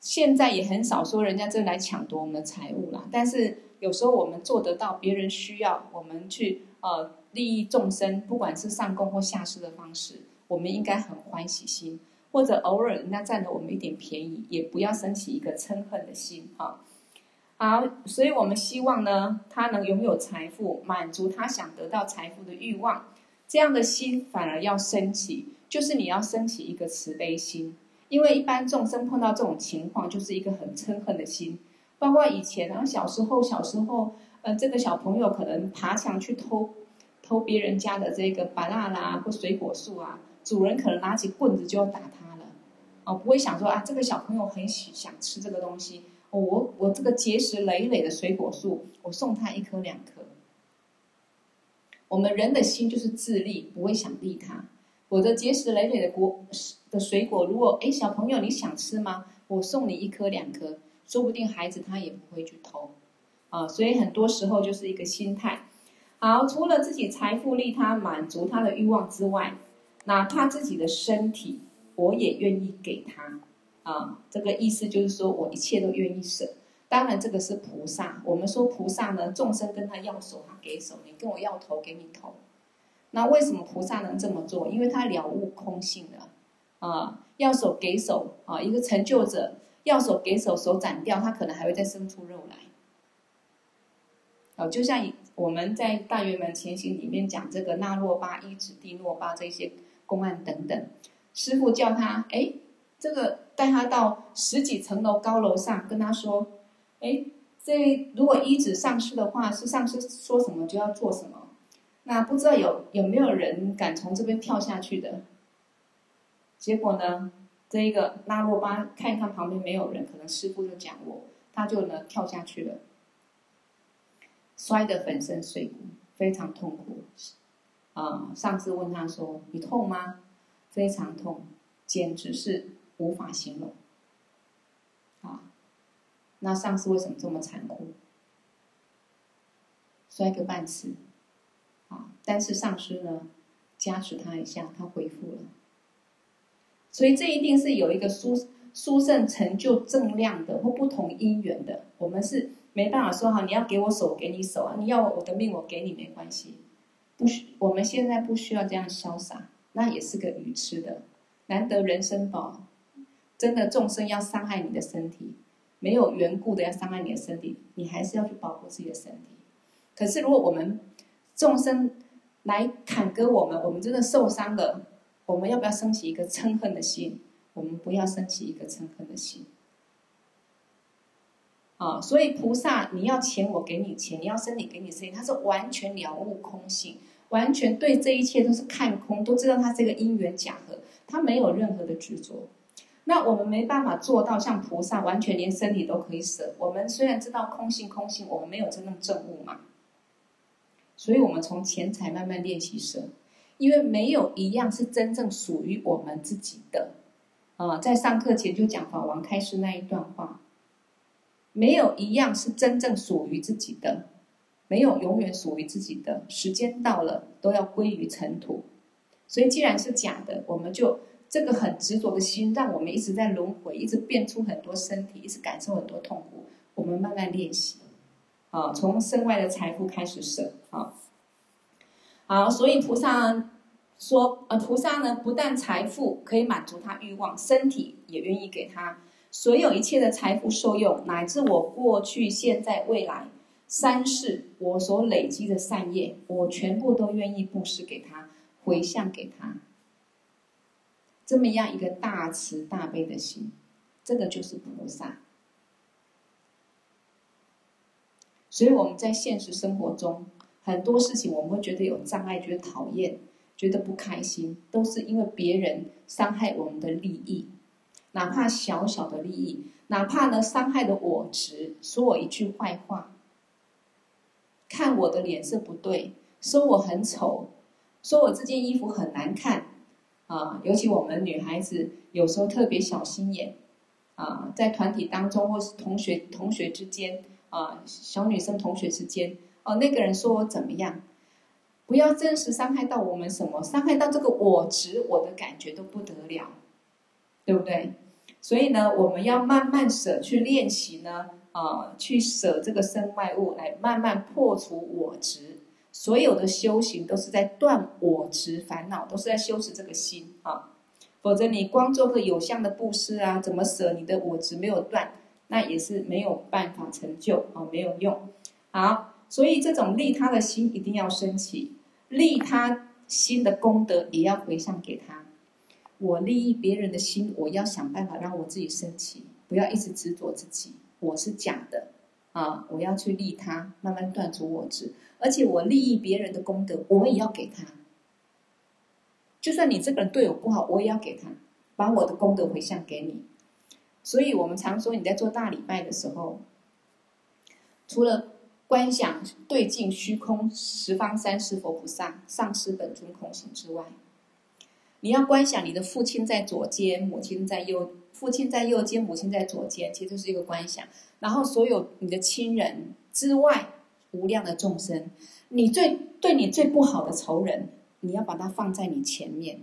B: 现在也很少说人家真来抢夺我们的财物啦，但是。有时候我们做得到，别人需要我们去呃利益众生，不管是上供或下施的方式，我们应该很欢喜心，或者偶尔人家占了我们一点便宜，也不要生起一个嗔恨的心哈。好，所以我们希望呢，他能拥有财富，满足他想得到财富的欲望，这样的心反而要升起，就是你要升起一个慈悲心，因为一般众生碰到这种情况，就是一个很嗔恨的心。包括以前啊，小时候，小时候，呃，这个小朋友可能爬墙去偷，偷别人家的这个芭乐啦或水果树啊，主人可能拿起棍子就要打他了，哦，不会想说啊，这个小朋友很喜想吃这个东西，我我这个结实累累的水果树，我送他一颗两颗。我们人的心就是自利，不会想利他。我的结实累累的果的水果，如果哎小朋友你想吃吗？我送你一颗两颗。说不定孩子他也不会去偷，啊，所以很多时候就是一个心态。好，除了自己财富利他满足他的欲望之外，哪怕自己的身体，我也愿意给他，啊，这个意思就是说我一切都愿意舍。当然，这个是菩萨。我们说菩萨呢，众生跟他要手，他给手；你跟我要头，给你头。那为什么菩萨能这么做？因为他了悟空性了，啊，要手给手，啊，一个成就者。要手给手，手斩掉，他可能还会再生出肉来。哦，就像我们在《大圆满前行》里面讲这个那洛巴、依止地诺巴这些公案等等，师父叫他，哎，这个带他到十几层楼高楼上，跟他说，哎，这如果依止上师的话，是上师说什么就要做什么。那不知道有有没有人敢从这边跳下去的？结果呢？这一个那洛巴看一看旁边没有人，可能师傅就讲我，他就呢跳下去了，摔得粉身碎骨，非常痛苦。啊，上司问他说：“你痛吗？”非常痛，简直是无法形容。啊，那上师为什么这么残酷？摔个半死。啊，但是上师呢加持他一下，他恢复了。所以这一定是有一个殊殊胜成就正量的或不同因缘的。我们是没办法说哈，你要给我手，我给你手啊；你要我的命，我给你没关系。不需，我们现在不需要这样潇洒。那也是个愚痴的。难得人生宝，真的众生要伤害你的身体，没有缘故的要伤害你的身体，你还是要去保护自己的身体。可是如果我们众生来砍割我们，我们真的受伤了，我们要不要升起一个嗔恨的心？我们不要升起一个嗔恨的心。啊，所以菩萨，你要钱我给你钱，你要身体给你身体，他是完全了悟空性，完全对这一切都是看空，都知道他这个因缘假合，他没有任何的执着。那我们没办法做到像菩萨，完全连身体都可以舍。我们虽然知道空性空性，我们没有真正证悟嘛，所以我们从钱财慢慢练习舍，因为没有一样是真正属于我们自己的。啊，在上课前就讲法王开示那一段话。没有一样是真正属于自己的，没有永远属于自己的。时间到了，都要归于尘土。所以，既然是假的，我们就这个很执着的心，让我们一直在轮回，一直变出很多身体，一直感受很多痛苦。我们慢慢练习，啊，从身外的财富开始舍，啊，好。所以菩萨说，呃，菩萨呢，不但财富可以满足他欲望，身体也愿意给他。所有一切的财富受用，乃至我过去、现在、未来三世我所累积的善业，我全部都愿意布施给他，回向给他。这么样一个大慈大悲的心，这个就是菩萨。所以我们在现实生活中，很多事情我们会觉得有障碍，觉得讨厌，觉得不开心，都是因为别人伤害我们的利益。哪怕小小的利益，哪怕呢伤害的我值，说我一句坏话，看我的脸色不对，说我很丑，说我这件衣服很难看，啊，尤其我们女孩子有时候特别小心眼，啊，在团体当中或是同学同学之间，啊，小女生同学之间，哦，那个人说我怎么样，不要真实伤害到我们什么，伤害到这个我执，我的感觉都不得了。对不对？所以呢，我们要慢慢舍去练习呢，啊、去舍这个身外物，来慢慢破除我执。所有的修行都是在断我执烦恼，都是在修持这个心啊。否则你光做个有相的布施啊，怎么舍你的我执没有断，那也是没有办法成就啊，没有用。好，所以这种利他的心一定要升起，利他心的功德也要回向给他。我利益别人的心，我要想办法让我自己升起，不要一直执着自己，我是假的啊！我要去利他，慢慢断除我执，而且我利益别人的功德，我也要给他。就算你这个人对我不好，我也要给他，把我的功德回向给你。所以我们常说，你在做大礼拜的时候，除了观想对镜虚空十方三世佛菩萨上师本尊空行之外，你要观想你的父亲在左肩，母亲在右，父亲在右肩，母亲在左肩，其实就是一个观想。然后所有你的亲人之外，无量的众生，你最对你最不好的仇人，你要把它放在你前面，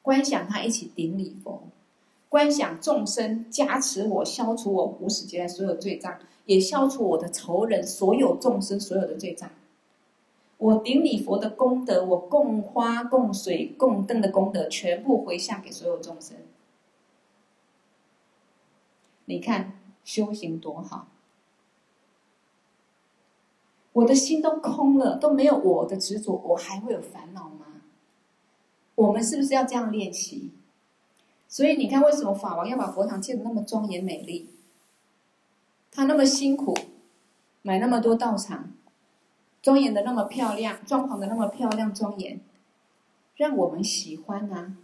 B: 观想他一起顶礼佛，观想众生加持我，消除我无始劫来所有罪障，也消除我的仇人所有众生所有的罪障。我顶礼佛的功德，我供花、供水、供灯的功德，全部回向给所有众生。你看修行多好，我的心都空了，都没有我的执着，我还会有烦恼吗？我们是不是要这样练习？所以你看，为什么法王要把佛堂建得那么庄严美丽？他那么辛苦，买那么多道场。庄严的那么漂亮，装潢的那么漂亮庄严，让我们喜欢啊！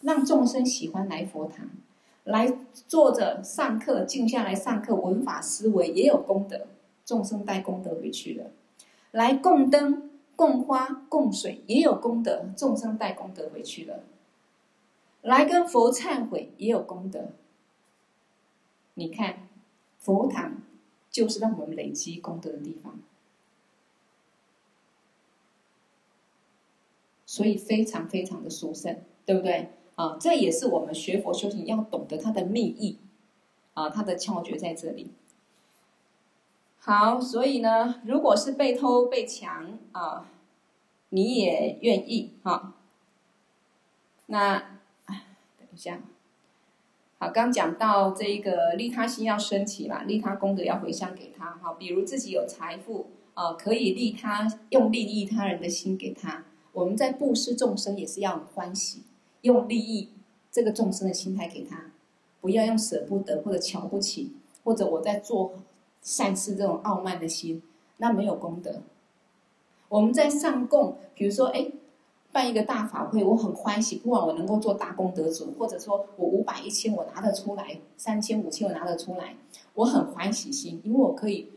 B: 让众生喜欢来佛堂，来坐着上课，静下来上课，闻法思维也有功德，众生带功德回去了。来供灯、供花、供水也有功德，众生带功德回去了。来跟佛忏悔也有功德。你看，佛堂就是让我们累积功德的地方。所以非常非常的殊胜，对不对？啊，这也是我们学佛修行要懂得它的密意，啊，它的窍诀在这里。好，所以呢，如果是被偷被抢啊，你也愿意哈，
A: 那，等一下，好，刚讲到这一个利他心要升起嘛，利他功德要回向给他。好，比如自己有财富啊、可以利他，用利益他人的心给他。我们在布施众生也是要欢喜，用利益这个众生的心态给他，不要用舍不得或者瞧不起，或者我在做善事这种傲慢的心，那没有功德。我们在上供，比如说，哎。办一个大法会，我很欢喜。不管我能够做大功德主，或者说我五百、一千我拿得出来，三千、五千我拿得出来，我很欢喜心，因为我可以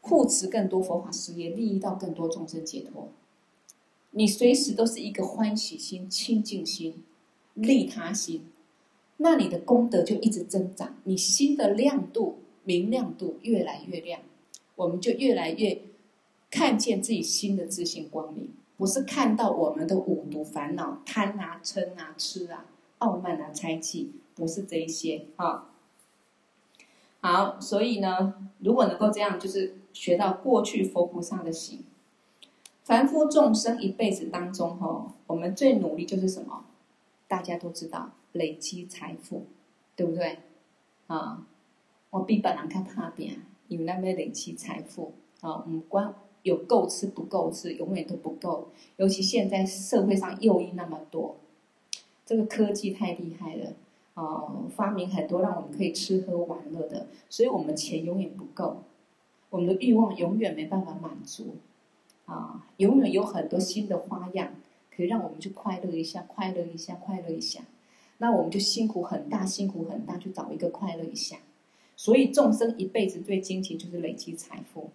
A: 护持更多佛法事业，利益到更多众生解脱。你随时都是一个欢喜心、清净心、利他心，那你的功德就一直增长，你心的亮度、明亮度越来越亮，我们就越来越看见自己心的自信光明。不是看到我们的五毒烦恼，贪啊、嗔啊、痴啊、傲慢啊、猜忌，不是这一些啊。好，所以呢，如果能够这样，就是学到过去佛菩萨的行。凡夫众生一辈子当中，哈，我们最努力就是什么？大家都知道，累积财富，对不对？啊，我比别人更怕点，因为那边累积财富啊，五官。有够吃不够吃，永远都不够。尤其现在社会上诱因那么多，这个科技太厉害了啊、呃！发明很多让我们可以吃喝玩乐的，所以我们钱永远不够，我们的欲望永远没办法满足啊！永远有很多新的花样可以让我们去快乐一下，快乐一下，快乐一下。那我们就辛苦很大，辛苦很大，去找一个快乐一下。所以众生一辈子对金钱就是累积财富。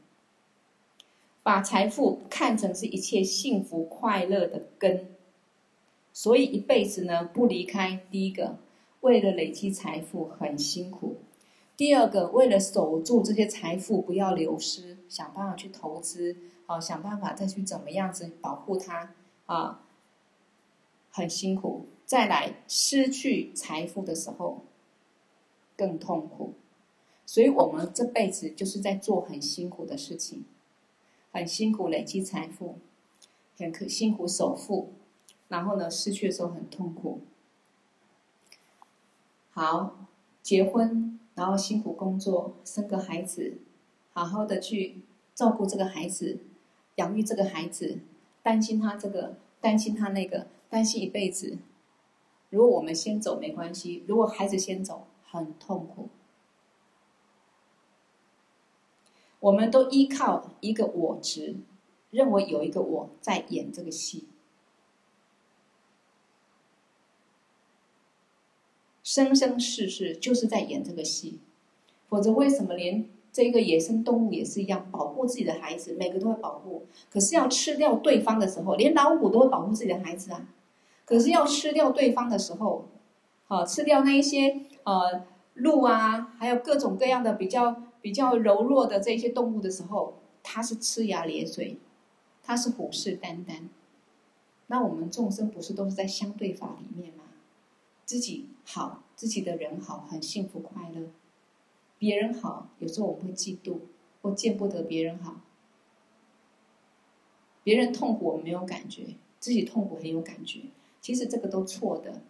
A: 把财富看成是一切幸福快乐的根，所以一辈子呢不离开。第一个，为了累积财富很辛苦；第二个，为了守住这些财富不要流失，想办法去投资，啊，想办法再去怎么样子保护它，啊，很辛苦。再来失去财富的时候更痛苦，所以我们这辈子就是在做很辛苦的事情。很辛苦累积财富，很可辛苦首付，然后呢，失去的时候很痛苦。好，结婚，然后辛苦工作，生个孩子，好好的去照顾这个孩子，养育这个孩子，担心他这个，担心他那个，担心一辈子。如果我们先走没关系，如果孩子先走，很痛苦。我们都依靠一个我执，认为有一个我在演这个戏，生生世世就是在演这个戏。否则，为什么连这个野生动物也是一样，保护自己的孩子，每个都会保护。可是要吃掉对方的时候，连老虎都会保护自己的孩子啊。可是要吃掉对方的时候，啊，吃掉那一些呃鹿啊，还有各种各样的比较。比较柔弱的这些动物的时候，它是呲牙咧嘴，它是虎视眈眈。那我们众生不是都是在相对法里面吗？自己好，自己的人好，很幸福快乐；别人好，有时候我们会嫉妒，或见不得别人好。别人痛苦我们没有感觉，自己痛苦很有感觉。其实这个都错的。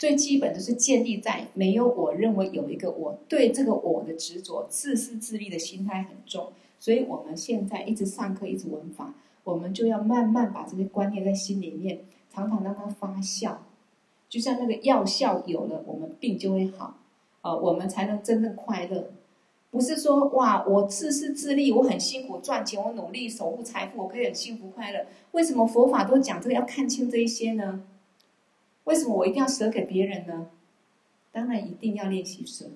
A: 最基本的是建立在没有我认为有一个我，对这个我的执着、自私自利的心态很重，所以我们现在一直上课、一直闻法，我们就要慢慢把这些观念在心里面，常常让它发酵，就像那个药效有了，我们病就会好，啊，我们才能真正快乐。不是说哇，我自私自利，我很辛苦赚钱，我努力守护财富，我可以很幸福快乐。为什么佛法都讲这个？要看清这一些呢？为什么我一定要舍给别人呢？当然一定要练习舍，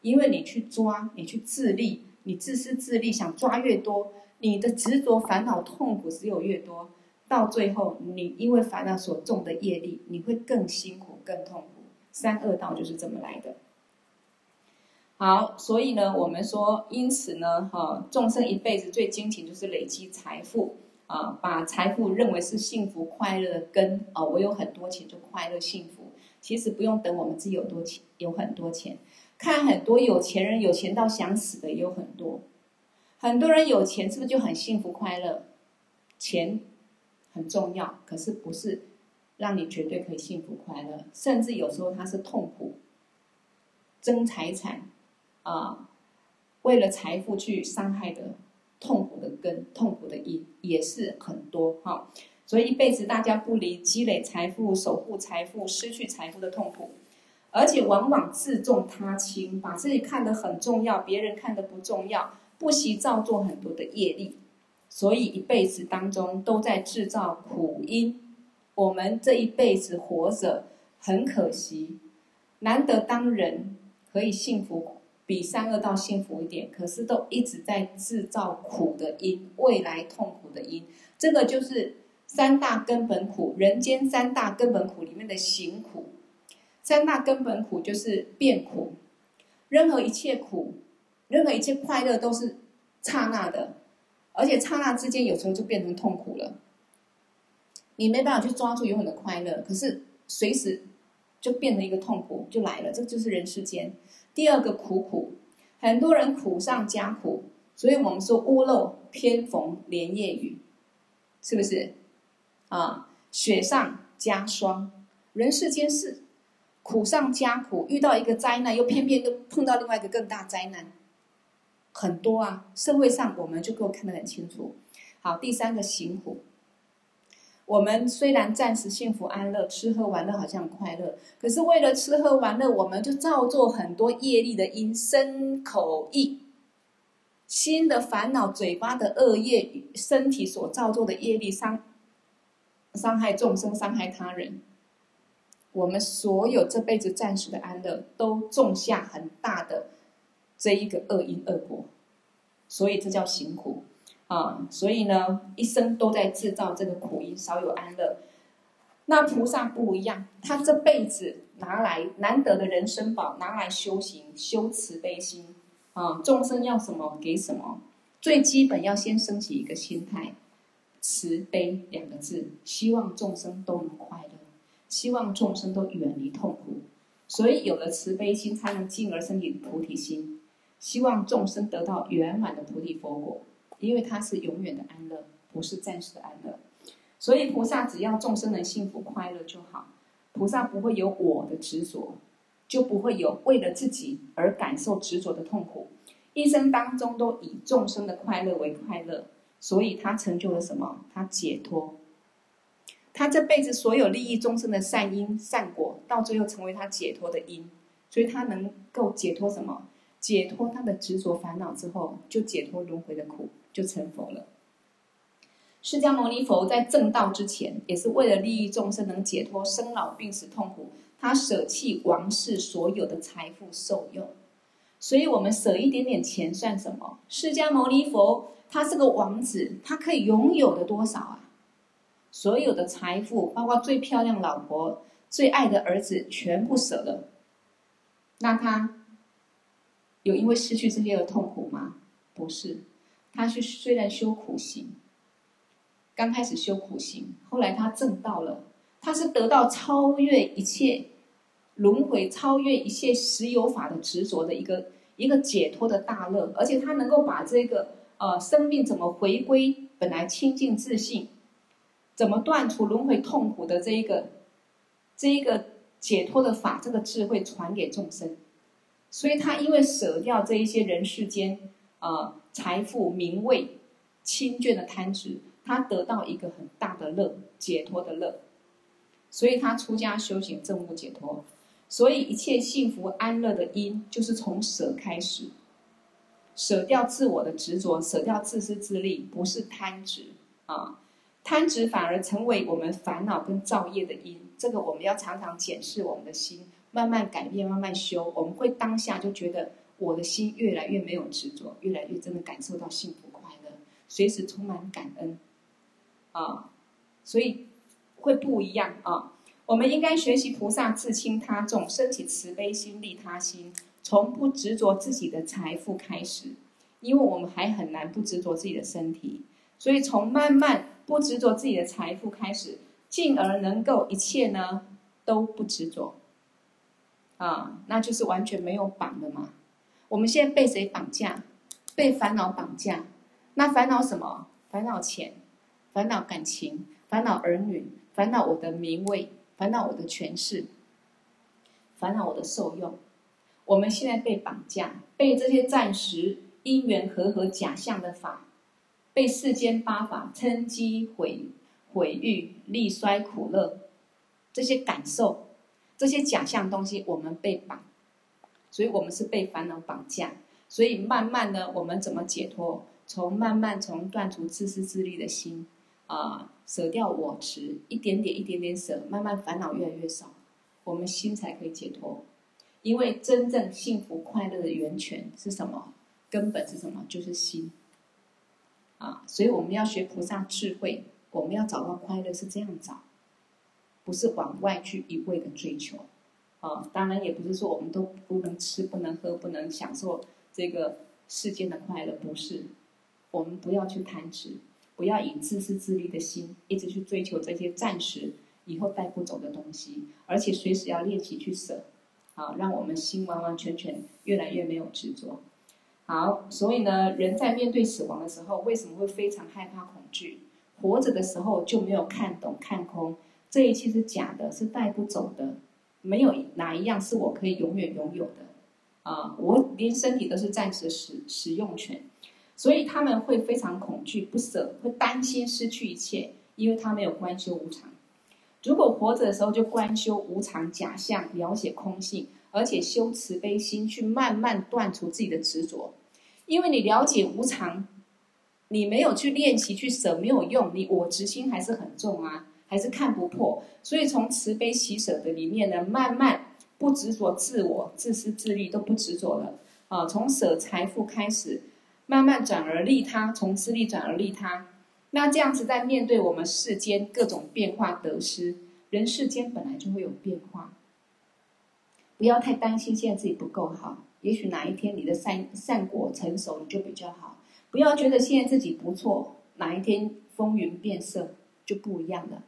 A: 因为你去抓，你去自利，你自私自利，想抓越多，你的执着、烦恼、痛苦只有越多，到最后，你因为烦恼所种的业力，你会更辛苦、更痛苦。三恶道就是这么来的。好，所以呢，我们说，因此呢，哈，众生一辈子最精勤就是累积财富。啊，把财富认为是幸福快乐的根啊！我有很多钱就快乐幸福。其实不用等我们自己有多钱，有很多钱，看很多有钱人有钱到想死的也有很多。很多人有钱是不是就很幸福快乐？钱很重要，可是不是
B: 让你绝对可以幸福快乐，甚至有时候它是痛苦，争财产，啊，为了财富去伤害的痛苦的根、痛苦的因也是很多哈。所以一辈子大家不离积累财富、守护财富、失去财富的痛苦。而且往往自重他轻，把自己看得很重要，别人看得不重要，不惜造作很多的业力，所以一辈子当中都在制造苦因。我们这一辈子活着很可惜，难得当人可以幸福，比三恶道幸福一点，可是都一直在制造苦的因，未来痛苦的因。这个就是三大根本苦，人间三大根本苦里面的行苦。三大根本苦就是变苦，任何一切苦，任何一切快乐都是刹那的，而且刹那之间有时候就变成痛苦了。你没办法去抓住永远的快乐，可是随时就变成一个痛苦就来了，这就是人世间。第二个苦苦，很多人苦上加苦，所以我们说屋漏偏逢连夜雨，是不是？啊，雪上加霜，人世间是。苦上加苦，遇到一个灾难，又偏偏又碰到另外一个更大灾难，很多啊。社会上我们就够看得很清楚。好，第三个行苦。我们虽然暂时幸福安乐，吃喝玩乐好像快乐，可是为了吃喝玩乐，我们就造作很多业力的因，身口意，心的烦恼，嘴巴的恶业，身体所造作的业力伤，伤害众生，伤害他人。我们所有这辈子暂时的安乐，都种下很大的这一个恶因恶果，所以这叫行苦啊！所以呢，一生都在制造这个苦因，少有安乐。那菩萨不一样，他这辈子拿来难得的人生宝，拿来修行，修慈悲心啊！众生要什么给什么，最基本要先升起一个心态，慈悲两个字，希望众生都能快乐。希望众生都远离痛苦，所以有了慈悲心，才能进而生起菩提心。希望众生得到圆满的菩提佛果，因为它是永远的安乐，不是暂时的安乐。所以菩萨只要众生能幸福快乐就好，菩萨不会有我的执着，就不会有为了自己而感受执着的痛苦。一生当中都以众生的快乐为快乐，所以他成就了什么？他解脱。他这辈子所有利益众生的善因善果，到最后成为他解脱的因，所以他能够解脱什么？解脱他的执着烦恼之后，就解脱轮回的苦，就成佛了。释迦牟尼佛在正道之前，也是为了利益众生能解脱生老病死痛苦，他舍弃王室所有的财富受用。所以我们舍一点点钱算什么？释迦牟尼佛他是个王子，他可以拥有的多少啊？所有的财富，包括最漂亮老婆、最爱的儿子，全部舍了。那他有因为失去这些而痛苦吗？不是，他去虽然修苦行，刚开始修苦行，后来他证道了，他是得到超越一切轮回、超越一切实有法的执着的一个一个解脱的大乐，而且他能够把这个呃生命怎么回归本来清净自信。怎么断除轮回痛苦的这一个，这一个解脱的法，这个智慧传给众生，所以他因为舍掉这一些人世间啊、呃、财富名位亲眷的贪执，他得到一个很大的乐，解脱的乐，所以他出家修行证悟解脱，所以一切幸福安乐的因就是从舍开始，舍掉自我的执着，舍掉自私自利，不是贪执啊。贪执反而成为我们烦恼跟造业的因，这个我们要常常检视我们的心，慢慢改变，慢慢修。我们会当下就觉得我的心越来越没有执着，越来越真的感受到幸福快乐，随时充满感恩，啊，所以会不一样啊。我们应该学习菩萨自轻他重，升起慈悲心、利他心，从不执着自己的财富开始，因为我们还很难不执着自己的身体，所以从慢慢。不执着自己的财富开始，进而能够一切呢都不执着，啊，那就是完全没有绑的嘛。我们现在被谁绑架？被烦恼绑架。那烦恼什么？烦恼钱，烦恼感情。烦恼儿女，烦恼我的名位，烦恼我的权势，烦恼我的受用。我们现在被绑架，被这些暂时因缘和合假象的法，被世间八法称讥毁毁誉利衰苦乐这些感受，这些假象东西，我们被绑，所以我们是被烦恼绑架。所以慢慢的，我们怎么解脱？从慢慢从断除自私自利的心，啊，舍掉我执，一点点一点点舍，慢慢烦恼越来越少，我们心才可以解脱。因为真正幸福快乐的源泉是什么？根本是什么？就是心。啊，所以我们要学菩萨智慧，我们要找到快乐是这样找，不是往外去一味的追求。啊，当然也不是说我们都不能吃、不能喝、不能享受这个世间的快乐，不是。我们不要去贪执，不要以自私自利的心一直去追求这些暂时以后带不走的东西，而且随时要练习去舍，好，让我们心完完全全越来越没有执着。好，所以呢，人在面对死亡的时候，为什么会非常害怕恐惧？活着的时候就没有看懂、看空，这一切是假的，是带不走的，没有哪一样是我可以永远拥有的。啊，我连身体都是暂时使使用权。所以他们会非常恐惧、不舍，会担心失去一切，因为他没有观修无常。如果活着的时候就观修无常假象，了解空性，而且修慈悲心，去慢慢断除自己的执着。因为你了解无常，你没有去练习去舍，没有用，你我执心还是很重啊，还是看不破。所以从慈悲喜舍的里面呢，慢慢不执着自我、自私自利都不执着了啊。从舍财富开始。慢慢转而利他，从自利转而利他，那这样子在面对我们世间各种变化得失，人世间本来就会有变化，不要太担心现在自己不够好，也许哪一天你的善善果成熟，你就比较好。不要觉得现在自己不错，哪一天风云变色就不一样了。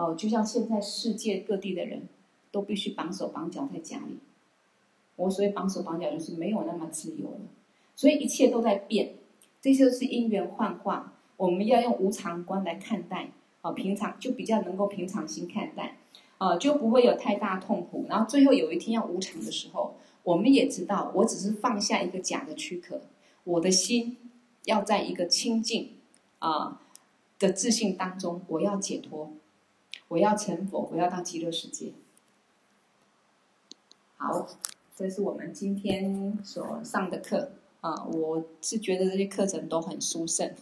B: 哦，就像现在世界各地的人都必须绑手绑脚在家里，我所以绑手绑脚就是没有那么自由了。所以一切都在变，这些都是因缘幻化。我们要用无常观来看待，啊，平常就比较能够平常心看待，啊，就不会有太大痛苦。然后最后有一天要无常的时候，我们也知道，我只是放下一个假的躯壳，我的心要在一个清净啊的自信当中，我要解脱，我要成佛，我要到极乐世界。好，这是我们今天所上的课。啊，我是觉得这些课程都很殊胜，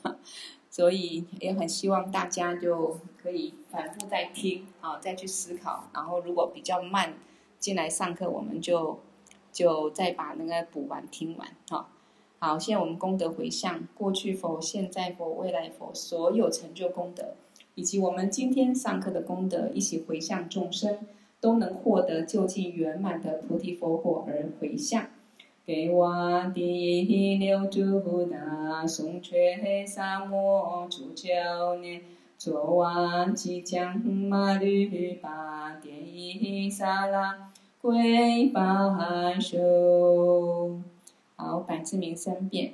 B: 所以也很希望大家就可以反复再听啊，再去思考。然后如果比较慢进来上课，我们就就再把那个补完听完哈。好，现在我们功德回向，过去佛、现在佛、未来佛所有成就功德，以及我们今天上课的功德，一起回向众生，都能获得究竟圆满的菩提佛果而回向。给我第六祝福大颂却萨摩主教念，作瓦吉将马律巴迭伊萨拉归巴修。好，百字明三遍。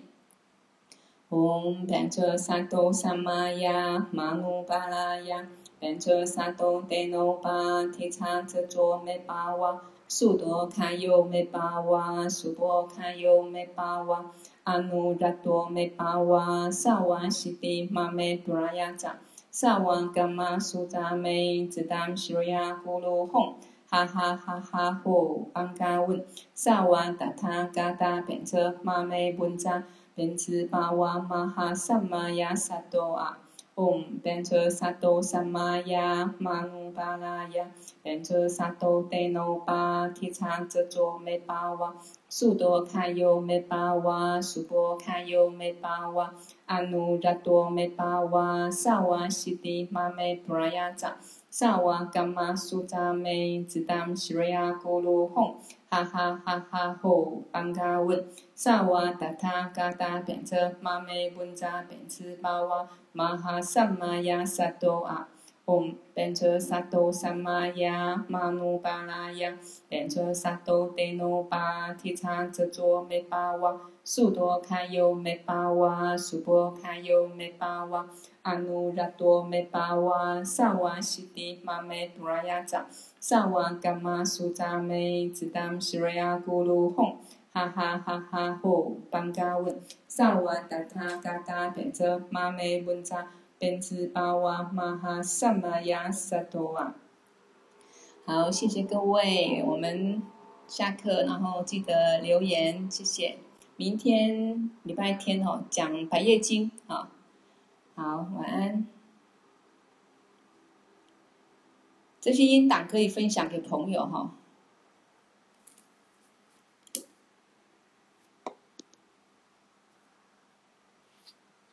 B: 唵，班卓萨多萨玛呀，玛努巴拉呀，班卓萨多德努巴提察则卓美巴哇。苏多卡尤美巴哇，苏波卡尤美巴哇，阿努达多美巴哇，萨瓦西蒂玛美布拉雅扎，萨瓦伽玛苏扎美，兹达西罗亚咕噜哄，哈哈哈哈吼，邦嘎温，萨瓦达他嘎达变车玛美文扎，本自巴瓦玛哈萨玛雅萨多啊。嗡本遮萨多萨玛雅玛努巴拉雅本遮萨多德努巴提察遮卓美巴瓦苏多卡尤美巴瓦苏波卡尤美巴瓦阿努扎多美巴瓦萨瓦西迪玛梅布拉雅扎萨瓦伽玛苏扎梅兹达姆西瑞亚咕噜吽。哈哈哈哈吼，帮家问，萨瓦达他嘎达变车，妈咪本扎变成巴瓦，玛哈萨玛雅萨多啊，
A: 嗡变车萨多萨玛雅，玛努巴拉雅变车萨多迪努巴，提查这座梅巴瓦，苏多卡尤梅巴瓦，苏波卡尤梅巴瓦，阿努拉多梅巴瓦，萨瓦西迪马咪多拉雅扎。萨瓦伽玛苏扎美，兹当西瑞亚咕噜吽。哈哈哈哈！吼，班嘎文，萨瓦达他嘎嘎变作玛美文扎，变兹巴瓦玛哈萨玛亚萨多瓦。好，谢谢各位，我们下课，然后记得留言，谢谢。明天礼拜天哦，讲《百业经》啊。好，晚安。这些音档可以分享给朋友哈。